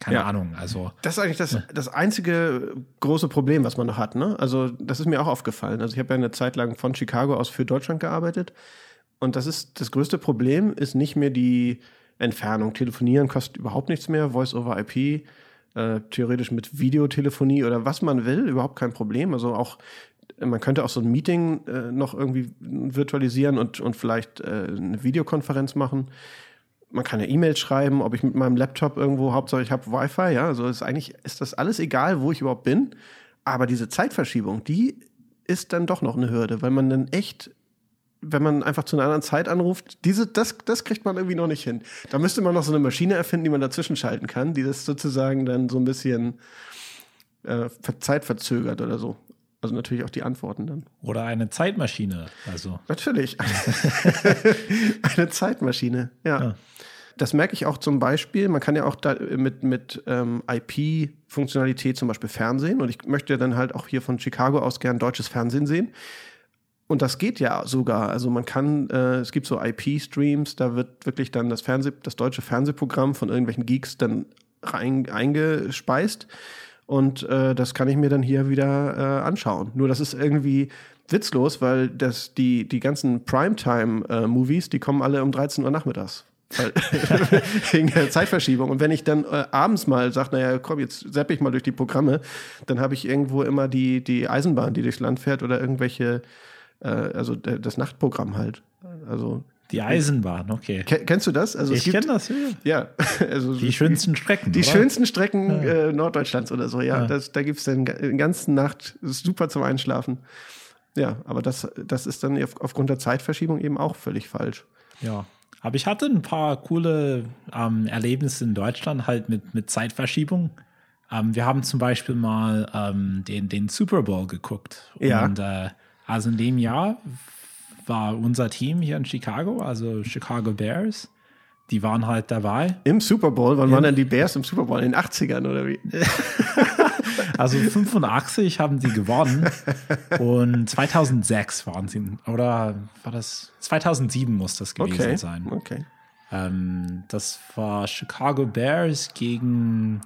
keine ja. Ahnung. Also das ist eigentlich das, das einzige große Problem, was man noch hat. Ne? Also das ist mir auch aufgefallen. Also ich habe ja eine Zeit lang von Chicago aus für Deutschland gearbeitet und das ist das größte Problem ist nicht mehr die Entfernung. Telefonieren kostet überhaupt nichts mehr. Voice over IP, äh, theoretisch mit Videotelefonie oder was man will, überhaupt kein Problem. Also auch man könnte auch so ein Meeting äh, noch irgendwie virtualisieren und, und vielleicht äh, eine Videokonferenz machen man kann ja E-Mails schreiben, ob ich mit meinem Laptop irgendwo, Hauptsache ich habe Wi-Fi, ja, also ist eigentlich ist das alles egal, wo ich überhaupt bin. Aber diese Zeitverschiebung, die ist dann doch noch eine Hürde, weil man dann echt, wenn man einfach zu einer anderen Zeit anruft, diese, das, das kriegt man irgendwie noch nicht hin. Da müsste man noch so eine Maschine erfinden, die man dazwischen schalten kann, die das sozusagen dann so ein bisschen äh, zeitverzögert oder so. Also natürlich auch die Antworten dann. Oder eine Zeitmaschine. Also. Natürlich. eine Zeitmaschine, ja. ja. Das merke ich auch zum Beispiel. Man kann ja auch da mit, mit ähm, IP-Funktionalität zum Beispiel Fernsehen. Und ich möchte dann halt auch hier von Chicago aus gern deutsches Fernsehen sehen. Und das geht ja sogar. Also man kann, äh, es gibt so IP-Streams, da wird wirklich dann das Fernseh, das deutsche Fernsehprogramm von irgendwelchen Geeks dann rein, eingespeist. Und äh, das kann ich mir dann hier wieder äh, anschauen. Nur das ist irgendwie witzlos, weil das, die, die ganzen Primetime-Movies, die kommen alle um 13 Uhr nachmittags. wegen der Zeitverschiebung. Und wenn ich dann äh, abends mal sage, naja, komm, jetzt zapp ich mal durch die Programme, dann habe ich irgendwo immer die, die Eisenbahn, die durchs Land fährt oder irgendwelche, äh, also das Nachtprogramm halt. Also die Eisenbahn, okay. Kennst du das? Also ich kenne das, ja. ja also die schönsten Strecken. Die oder? schönsten Strecken ja. äh, Norddeutschlands oder so, ja. ja. Das, da gibt es dann die ganze Nacht, super zum Einschlafen. Ja, aber das, das ist dann auf, aufgrund der Zeitverschiebung eben auch völlig falsch. Ja. Aber ich hatte ein paar coole ähm, Erlebnisse in Deutschland halt mit, mit Zeitverschiebung. Ähm, wir haben zum Beispiel mal ähm, den, den Super Bowl geguckt. Ja. Und äh, also in dem Jahr war unser Team hier in Chicago, also Chicago Bears. Die waren halt dabei. Im Super Bowl? Wann Im, waren denn die Bears im Super Bowl? In den 80ern oder wie? also 85 haben sie gewonnen und 2006 waren sie, oder war das? 2007 muss das gewesen okay. sein. Okay. Ähm, das war Chicago Bears gegen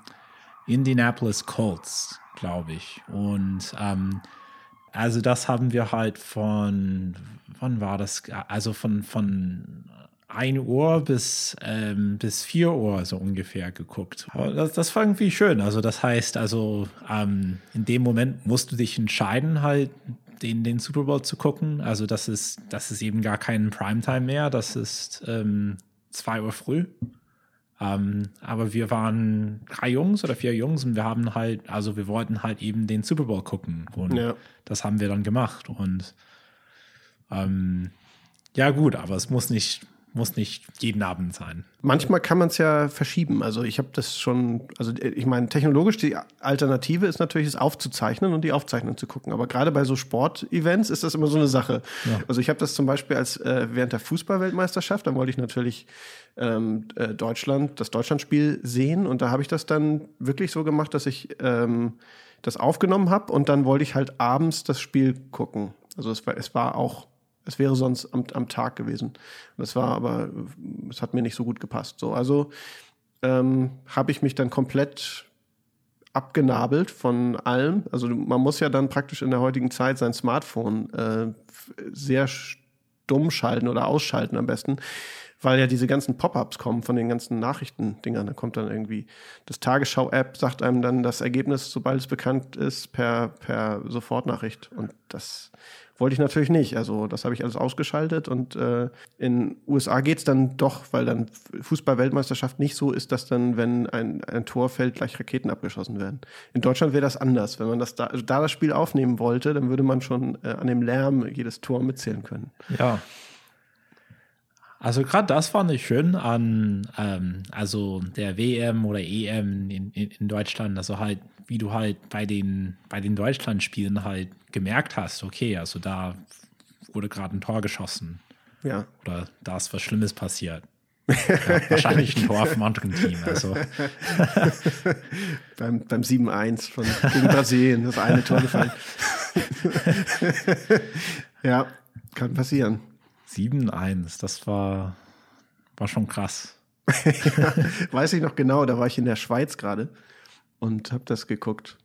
Indianapolis Colts, glaube ich. Und ähm, also das haben wir halt von, wann war das? Also von, von 1 Uhr bis, ähm, bis 4 Uhr so ungefähr geguckt. Das, das war irgendwie schön. Also das heißt, also ähm, in dem Moment musst du dich entscheiden, halt den, den Super Bowl zu gucken. Also das ist, das ist eben gar kein Primetime mehr. Das ist ähm, 2 Uhr früh. Ähm, aber wir waren drei Jungs oder vier Jungs und wir haben halt, also wir wollten halt eben den Super Bowl gucken. Und ja. das haben wir dann gemacht. Und ähm, ja, gut, aber es muss nicht, muss nicht jeden Abend sein. Manchmal kann man es ja verschieben. Also ich habe das schon, also ich meine, technologisch die Alternative ist natürlich, es aufzuzeichnen und die Aufzeichnung zu gucken. Aber gerade bei so Sportevents ist das immer so eine Sache. Ja. Also ich habe das zum Beispiel als äh, während der Fußballweltmeisterschaft, da wollte ich natürlich ähm, äh, Deutschland, das Deutschlandspiel sehen und da habe ich das dann wirklich so gemacht, dass ich ähm, das aufgenommen habe und dann wollte ich halt abends das Spiel gucken. Also es war, es war auch es wäre sonst am, am Tag gewesen. Das war aber, es hat mir nicht so gut gepasst. So, also ähm, habe ich mich dann komplett abgenabelt von allem. Also man muss ja dann praktisch in der heutigen Zeit sein Smartphone äh, sehr stumm schalten oder ausschalten am besten, weil ja diese ganzen Pop-ups kommen von den ganzen Nachrichtendingern. Da kommt dann irgendwie das Tagesschau-App, sagt einem dann das Ergebnis, sobald es bekannt ist, per, per Sofortnachricht. Und das wollte ich natürlich nicht. Also das habe ich alles ausgeschaltet und äh, in USA geht es dann doch, weil dann Fußball-Weltmeisterschaft nicht so ist, dass dann, wenn ein, ein Tor fällt, gleich Raketen abgeschossen werden. In Deutschland wäre das anders. Wenn man das da, also da das Spiel aufnehmen wollte, dann würde man schon äh, an dem Lärm jedes Tor mitzählen können. Ja. Also gerade das fand ich schön an ähm, also der WM oder EM in, in, in Deutschland, also halt wie du halt bei den, bei den Deutschlandspielen halt gemerkt hast, okay, also da wurde gerade ein Tor geschossen. Ja. Oder da ist was Schlimmes passiert. Ja, wahrscheinlich ein Tor vom anderen Team. Also. beim beim 7-1 von gegen Brasilien, das eine Tor gefallen. ja, kann passieren. 7-1, das war, war schon krass. ja, weiß ich noch genau, da war ich in der Schweiz gerade und habe das geguckt.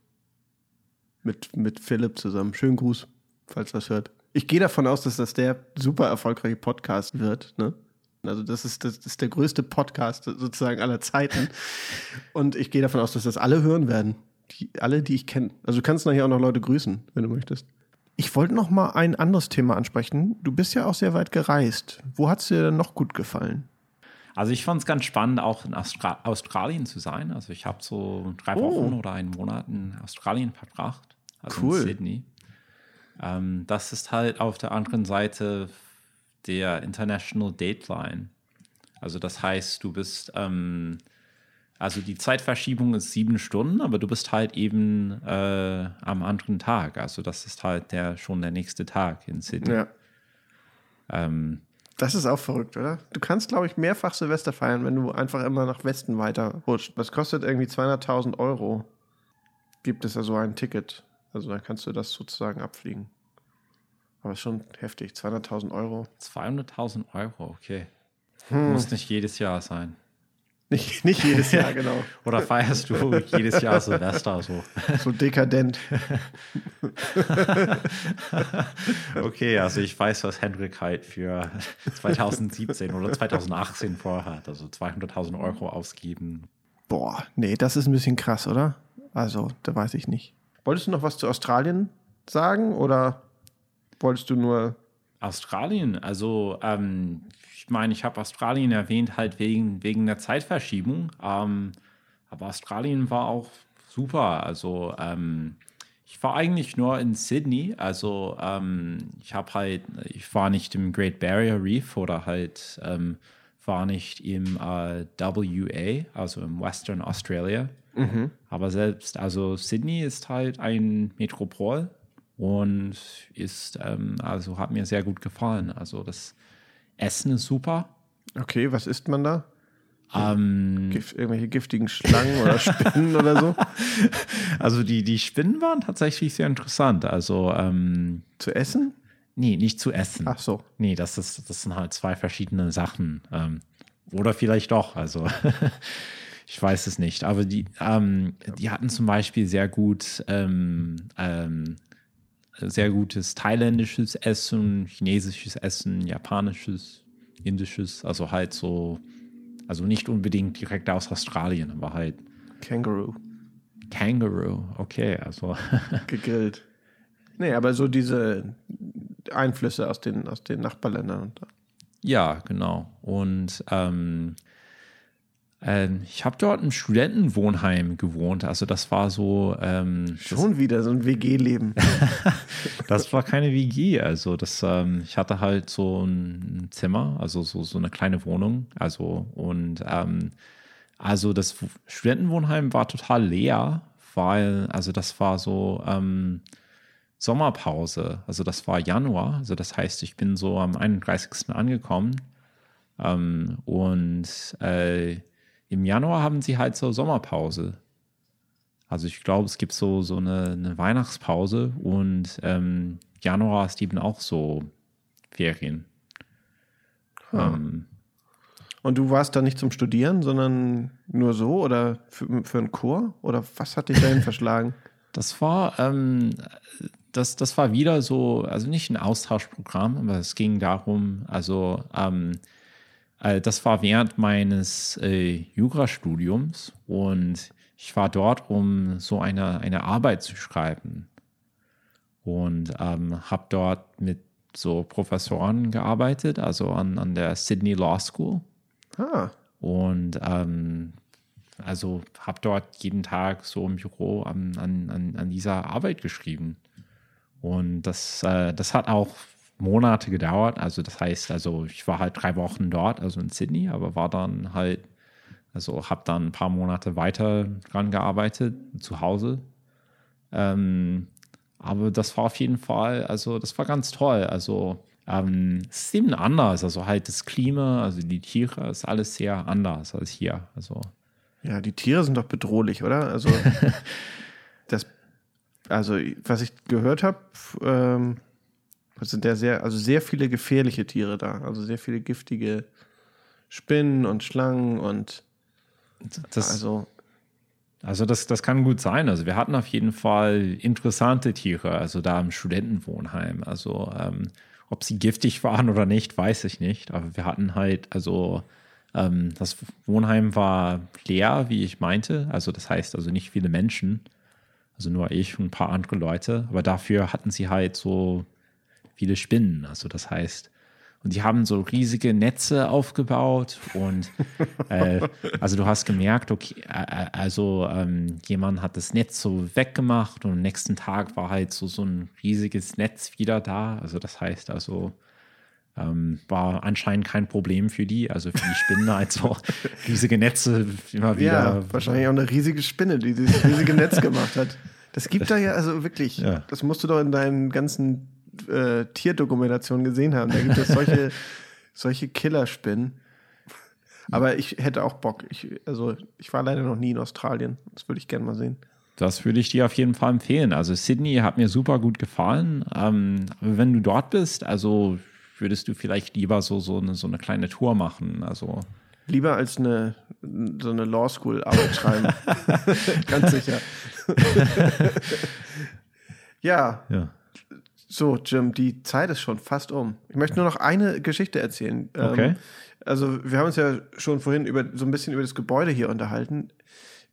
Mit, mit Philipp zusammen. Schönen Gruß, falls das hört. Ich gehe davon aus, dass das der super erfolgreiche Podcast wird. Ne? Also das ist, das ist der größte Podcast sozusagen aller Zeiten. Und ich gehe davon aus, dass das alle hören werden. Die, alle, die ich kenne. Also du kannst nachher auch noch Leute grüßen, wenn du möchtest. Ich wollte noch mal ein anderes Thema ansprechen. Du bist ja auch sehr weit gereist. Wo hat es dir denn noch gut gefallen? Also ich fand es ganz spannend, auch in Austra Australien zu sein. Also ich habe so drei oh. Wochen oder einen Monat in Australien verbracht, also cool. in Sydney. Ähm, das ist halt auf der anderen Seite der International Dateline. Also das heißt, du bist, ähm, also die Zeitverschiebung ist sieben Stunden, aber du bist halt eben äh, am anderen Tag. Also das ist halt der schon der nächste Tag in Sydney. Ja. Ähm, das ist auch verrückt, oder? Du kannst, glaube ich, mehrfach Silvester feiern, wenn du einfach immer nach Westen weiter rutscht. Das kostet irgendwie 200.000 Euro. Gibt es also ein Ticket. Also da kannst du das sozusagen abfliegen. Aber ist schon heftig. 200.000 Euro. 200.000 Euro, okay. Hm. Muss nicht jedes Jahr sein. Nicht, nicht jedes Jahr, genau. Oder feierst du jedes Jahr Silvester so? So dekadent. okay, also ich weiß, was Hendrik halt für 2017 oder 2018 vorhat. Also 200.000 Euro ausgeben. Boah, nee, das ist ein bisschen krass, oder? Also, da weiß ich nicht. Wolltest du noch was zu Australien sagen oder wolltest du nur. Australien, also ähm, ich meine, ich habe Australien erwähnt, halt wegen, wegen der Zeitverschiebung. Ähm, aber Australien war auch super. Also ähm, ich war eigentlich nur in Sydney. Also ähm, ich habe halt, ich war nicht im Great Barrier Reef oder halt ähm, war nicht im äh, WA, also im Western Australia. Mhm. Aber selbst, also Sydney ist halt ein Metropol und ist, ähm, also hat mir sehr gut gefallen. Also das Essen ist super. Okay, was isst man da? Ähm, Gift, irgendwelche giftigen Schlangen oder Spinnen oder so? Also die, die Spinnen waren tatsächlich sehr interessant. Also ähm, zu essen? Nee, nicht zu essen. Ach so. Nee, das, ist, das sind halt zwei verschiedene Sachen. Ähm, oder vielleicht doch. Also ich weiß es nicht. Aber die, ähm, die hatten zum Beispiel sehr gut, ähm, ähm, sehr gutes thailändisches Essen, chinesisches Essen, japanisches, indisches, also halt so, also nicht unbedingt direkt aus Australien, aber halt. Kangaroo. Kangaroo, okay, also. Gegrillt. Nee, aber so diese Einflüsse aus den, aus den Nachbarländern. Ja, genau. Und ähm, ähm, ich habe dort im Studentenwohnheim gewohnt. Also das war so. Ähm, Schon das, wieder so ein WG-Leben. das war keine WG. Also das, ähm, ich hatte halt so ein Zimmer, also so, so eine kleine Wohnung. Also und ähm, also das Studentenwohnheim war total leer, weil also das war so ähm, Sommerpause. Also das war Januar. Also das heißt, ich bin so am 31. angekommen. Ähm, und äh, im Januar haben sie halt so Sommerpause. Also ich glaube, es gibt so, so eine, eine Weihnachtspause und ähm, Januar ist eben auch so Ferien. Ah. Ähm, und du warst da nicht zum Studieren, sondern nur so oder für, für einen Chor? Oder was hat dich dahin verschlagen? Das war, ähm, das, das war wieder so, also nicht ein Austauschprogramm, aber es ging darum, also ähm, äh, das war während meines äh, Jurastudiums und ich war dort, um so eine, eine Arbeit zu schreiben. Und ähm, habe dort mit so Professoren gearbeitet, also an, an der Sydney Law School. Ah. Und ähm, also habe dort jeden Tag so im Büro an, an, an dieser Arbeit geschrieben. Und das, äh, das hat auch Monate gedauert. Also das heißt, also ich war halt drei Wochen dort, also in Sydney, aber war dann halt, also habe dann ein paar Monate weiter dran gearbeitet, zu Hause. Ähm, aber das war auf jeden Fall, also das war ganz toll. Also ähm, es ist eben anders. Also halt das Klima, also die Tiere, ist alles sehr anders als hier. Also ja, die Tiere sind doch bedrohlich, oder? Also das, also was ich gehört habe, ähm, es sind ja sehr, also sehr viele gefährliche Tiere da. Also sehr viele giftige Spinnen und Schlangen und das, also. Also das, das kann gut sein. Also wir hatten auf jeden Fall interessante Tiere, also da im Studentenwohnheim. Also ähm, ob sie giftig waren oder nicht, weiß ich nicht. Aber wir hatten halt, also ähm, das Wohnheim war leer, wie ich meinte. Also das heißt also nicht viele Menschen. Also nur ich und ein paar andere Leute. Aber dafür hatten sie halt so viele Spinnen. Also das heißt, und die haben so riesige Netze aufgebaut und äh, also du hast gemerkt, okay, äh, also ähm, jemand hat das Netz so weggemacht und am nächsten Tag war halt so, so ein riesiges Netz wieder da. Also das heißt also, ähm, war anscheinend kein Problem für die, also für die Spinnen, also riesige Netze immer wieder. Ja, wahrscheinlich auch eine riesige Spinne, die dieses riesige Netz gemacht hat. Das gibt da ja also wirklich, ja. das musst du doch in deinen ganzen äh, Tierdokumentation gesehen haben. Da gibt es solche, solche Killerspinnen. Aber ich hätte auch Bock. Ich, also ich war leider noch nie in Australien. Das würde ich gerne mal sehen. Das würde ich dir auf jeden Fall empfehlen. Also Sydney hat mir super gut gefallen. Ähm, wenn du dort bist, also würdest du vielleicht lieber so, so, eine, so eine kleine Tour machen. Also Lieber als eine, so eine Law School Arbeit schreiben. Ganz sicher. ja. ja. So, Jim, die Zeit ist schon fast um. Ich möchte nur noch eine Geschichte erzählen. Ähm, okay. also, wir haben uns ja schon vorhin über so ein bisschen über das Gebäude hier unterhalten.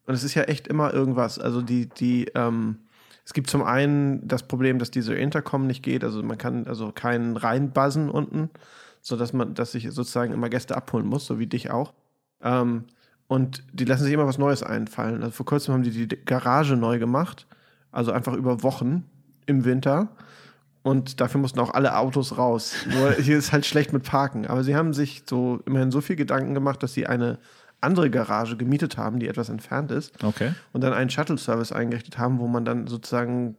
Und es ist ja echt immer irgendwas. Also, die, die, ähm, es gibt zum einen das Problem, dass diese Intercom nicht geht. Also, man kann also keinen reinbuzzen unten, sodass man, dass sich sozusagen immer Gäste abholen muss, so wie dich auch. Ähm, und die lassen sich immer was Neues einfallen. Also, vor kurzem haben die die Garage neu gemacht. Also, einfach über Wochen im Winter und dafür mussten auch alle Autos raus. Nur hier ist halt schlecht mit Parken. Aber sie haben sich so immerhin so viel Gedanken gemacht, dass sie eine andere Garage gemietet haben, die etwas entfernt ist. Okay. Und dann einen Shuttle-Service eingerichtet haben, wo man dann sozusagen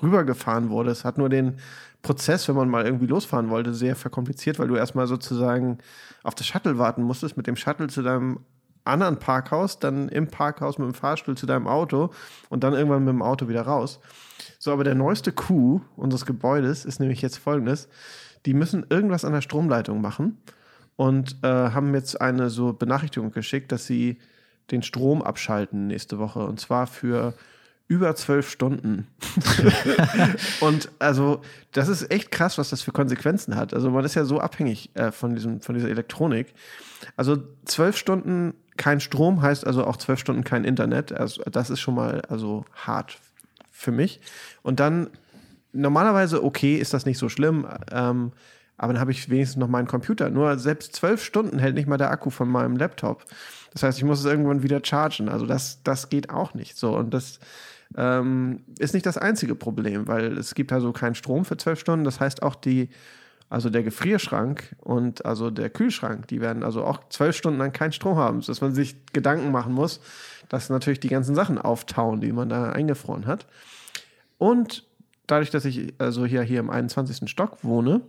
rübergefahren wurde. Es hat nur den Prozess, wenn man mal irgendwie losfahren wollte, sehr verkompliziert, weil du erstmal sozusagen auf das Shuttle warten musstest, mit dem Shuttle zu deinem anderen Parkhaus, dann im Parkhaus mit dem Fahrstuhl zu deinem Auto und dann irgendwann mit dem Auto wieder raus. So, aber der neueste Coup unseres Gebäudes ist nämlich jetzt folgendes. Die müssen irgendwas an der Stromleitung machen. und äh, haben jetzt eine so Benachrichtigung geschickt, dass sie den Strom abschalten nächste Woche und zwar für über zwölf Stunden. und also, das ist echt krass, was das für Konsequenzen hat. Also, man ist ja so abhängig äh, von, diesem, von dieser Elektronik. Also, zwölf Stunden kein Strom heißt also auch zwölf Stunden kein Internet. Also, das ist schon mal also hart für mich. Und dann, normalerweise, okay, ist das nicht so schlimm. Ähm, aber dann habe ich wenigstens noch meinen Computer. Nur selbst zwölf Stunden hält nicht mal der Akku von meinem Laptop. Das heißt, ich muss es irgendwann wieder chargen. Also das, das geht auch nicht so. Und das ähm, ist nicht das einzige Problem, weil es gibt also keinen Strom für zwölf Stunden. Das heißt auch die, also der Gefrierschrank und also der Kühlschrank, die werden also auch zwölf Stunden lang keinen Strom haben, dass man sich Gedanken machen muss, dass natürlich die ganzen Sachen auftauen, die man da eingefroren hat. Und dadurch, dass ich also hier, hier im 21. Stock wohne,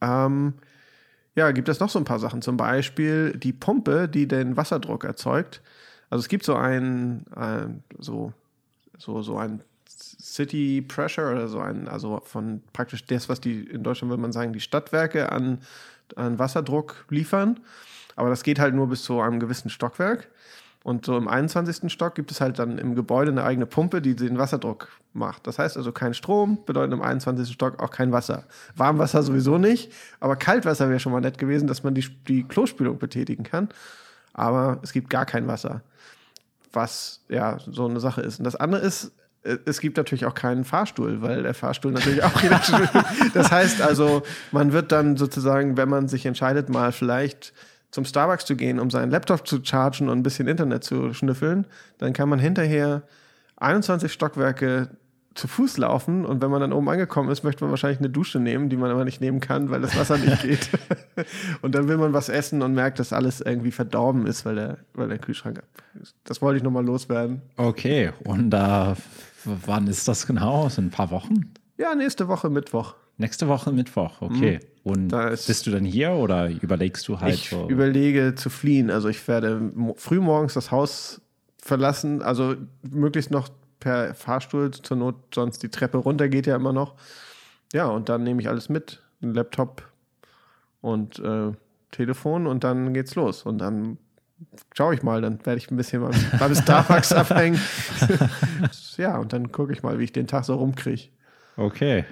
ähm, ja, gibt es noch so ein paar Sachen. Zum Beispiel die Pumpe, die den Wasserdruck erzeugt. Also es gibt so ein, ein so, so, so ein City Pressure oder so ein, also von praktisch das, was die in Deutschland würde man sagen, die Stadtwerke an, an Wasserdruck liefern. Aber das geht halt nur bis zu einem gewissen Stockwerk. Und so im 21. Stock gibt es halt dann im Gebäude eine eigene Pumpe, die den Wasserdruck macht. Das heißt also kein Strom, bedeutet im 21. Stock auch kein Wasser. Warmwasser sowieso nicht, aber Kaltwasser wäre schon mal nett gewesen, dass man die, die Klospülung betätigen kann. Aber es gibt gar kein Wasser, was ja so eine Sache ist. Und das andere ist, es gibt natürlich auch keinen Fahrstuhl, weil der Fahrstuhl natürlich auch wieder. das heißt also, man wird dann sozusagen, wenn man sich entscheidet, mal vielleicht zum Starbucks zu gehen, um seinen Laptop zu chargen und ein bisschen Internet zu schnüffeln, dann kann man hinterher 21 Stockwerke zu Fuß laufen und wenn man dann oben angekommen ist, möchte man wahrscheinlich eine Dusche nehmen, die man aber nicht nehmen kann, weil das Wasser nicht geht. und dann will man was essen und merkt, dass alles irgendwie verdorben ist, weil der, weil der Kühlschrank ab ist. Das wollte ich nochmal loswerden. Okay, und äh, wann ist das genau? So ein paar Wochen? Ja, nächste Woche Mittwoch. Nächste Woche Mittwoch, okay. Mhm. Und bist du dann hier oder überlegst du halt? Ich so? überlege zu fliehen. Also ich werde früh morgens das Haus verlassen, also möglichst noch per Fahrstuhl, zur Not sonst die Treppe runter geht ja immer noch. Ja, und dann nehme ich alles mit, ein Laptop und äh, Telefon und dann geht's los. Und dann schaue ich mal, dann werde ich ein bisschen beim, beim Starbucks abhängen. ja, und dann gucke ich mal, wie ich den Tag so rumkriege. Okay.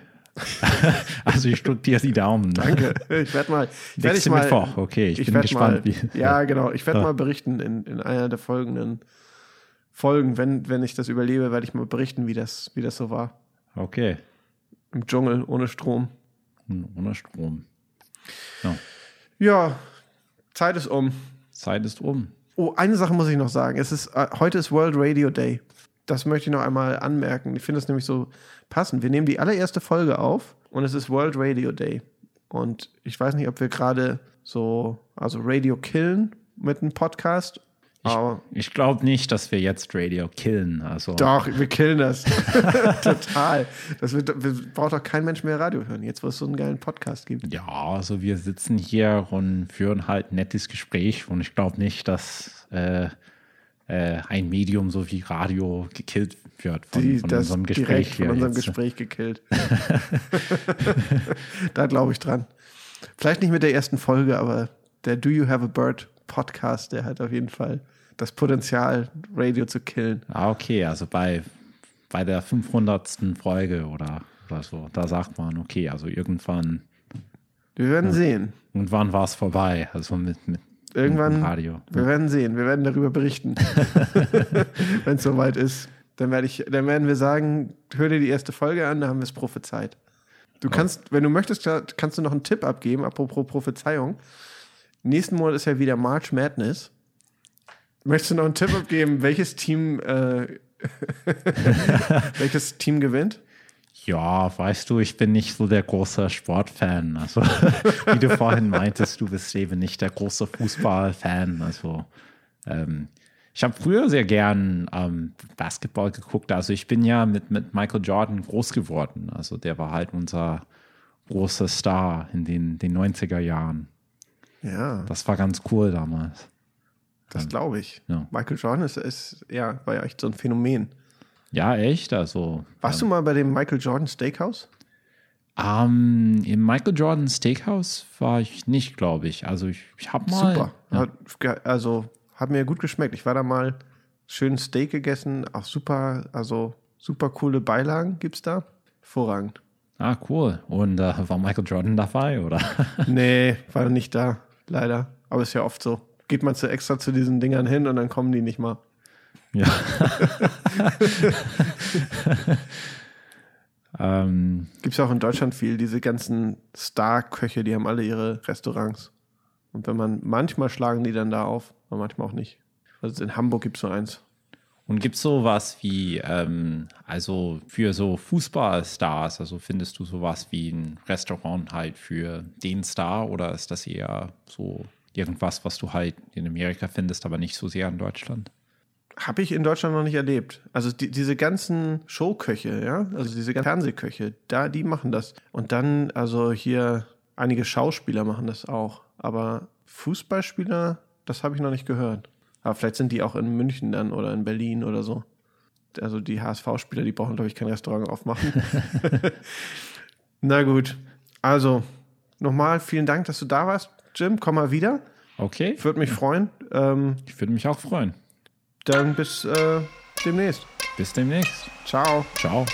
also ich drücke dir die Daumen. Danke. Ich werde mal. Ich werd ich mal, Mittwoch, okay. Ich, ich bin gespannt. Mal, wie, ja, genau. Ich werde mal berichten in, in einer der folgenden Folgen. Wenn, wenn ich das überlebe, werde ich mal berichten, wie das, wie das so war. Okay. Im Dschungel, ohne Strom. Hm, ohne Strom. Ja. ja, Zeit ist um. Zeit ist um. Oh, eine Sache muss ich noch sagen. Es ist, äh, heute ist World Radio Day. Das möchte ich noch einmal anmerken. Ich finde es nämlich so passend. Wir nehmen die allererste Folge auf und es ist World Radio Day. Und ich weiß nicht, ob wir gerade so, also Radio killen mit einem Podcast. Ich, ich glaube nicht, dass wir jetzt Radio killen. Also. Doch, wir killen das. Total. Das wird, braucht doch kein Mensch mehr Radio hören, jetzt wo es so einen geilen Podcast gibt. Ja, also wir sitzen hier und führen halt ein nettes Gespräch und ich glaube nicht, dass äh, äh, ein Medium so wie Radio gekillt wird von, Die, von unserem Gespräch. Von unserem jetzt. Gespräch gekillt. da glaube ich dran. Vielleicht nicht mit der ersten Folge, aber der Do You Have a Bird Podcast, der hat auf jeden Fall das Potenzial, Radio zu killen. Ah, okay, also bei, bei der 500. Folge oder, oder so, da sagt man, okay, also irgendwann. Wir werden ja, sehen. Und wann war es vorbei? Also mit, mit Irgendwann, Radio. wir werden sehen, wir werden darüber berichten, wenn es soweit ist. Dann, werde ich, dann werden wir sagen, hör dir die erste Folge an, da haben wir es prophezeit. Du kannst, wenn du möchtest, kannst du noch einen Tipp abgeben, apropos Prophezeiung. Nächsten Monat ist ja wieder March Madness. Möchtest du noch einen Tipp abgeben, welches Team, äh, welches Team gewinnt? Ja, weißt du, ich bin nicht so der große Sportfan. Also, wie du vorhin meintest, du bist eben nicht der große Fußballfan. Also, ähm, ich habe früher sehr gern ähm, Basketball geguckt. Also, ich bin ja mit, mit Michael Jordan groß geworden. Also, der war halt unser großer Star in den, den 90er Jahren. Ja. Das war ganz cool damals. Das glaube ich. Ja. Michael Jordan ist, ist, ja, war ja echt so ein Phänomen. Ja, echt. Also. Warst ähm, du mal bei dem Michael Jordan Steakhouse? Ähm, Im Michael Jordan Steakhouse war ich nicht, glaube ich. Also ich, ich habe mal. Super. Ja. Hat, also hat mir gut geschmeckt. Ich war da mal schön Steak gegessen, auch super, also super coole Beilagen gibt's da. Hervorragend. Ah, cool. Und äh, war Michael Jordan dabei, oder? Nee, war nicht da, leider. Aber ist ja oft so. Geht man zu extra zu diesen Dingern hin und dann kommen die nicht mal. ja. ähm, Gibt's ja auch in Deutschland viel, diese ganzen Star-Köche, die haben alle ihre Restaurants. Und wenn man, manchmal schlagen die dann da auf, aber manchmal auch nicht. Also in Hamburg gibt's so eins. Und gibt es sowas wie, ähm, also für so Fußballstars, also findest du sowas wie ein Restaurant halt für den Star oder ist das eher so irgendwas, was du halt in Amerika findest, aber nicht so sehr in Deutschland? Habe ich in Deutschland noch nicht erlebt. Also die, diese ganzen Showköche, ja, also diese ganzen Fernsehköche, da, die machen das. Und dann, also hier, einige Schauspieler machen das auch. Aber Fußballspieler, das habe ich noch nicht gehört. Aber vielleicht sind die auch in München dann oder in Berlin oder so. Also die HSV-Spieler, die brauchen, glaube ich, kein Restaurant aufmachen. Na gut. Also, nochmal vielen Dank, dass du da warst. Jim, komm mal wieder. Okay, Würde mich freuen. Ähm, ich würde mich auch freuen. dann bis äh, demnächst. Bis demnächst. Ciao. Ciao.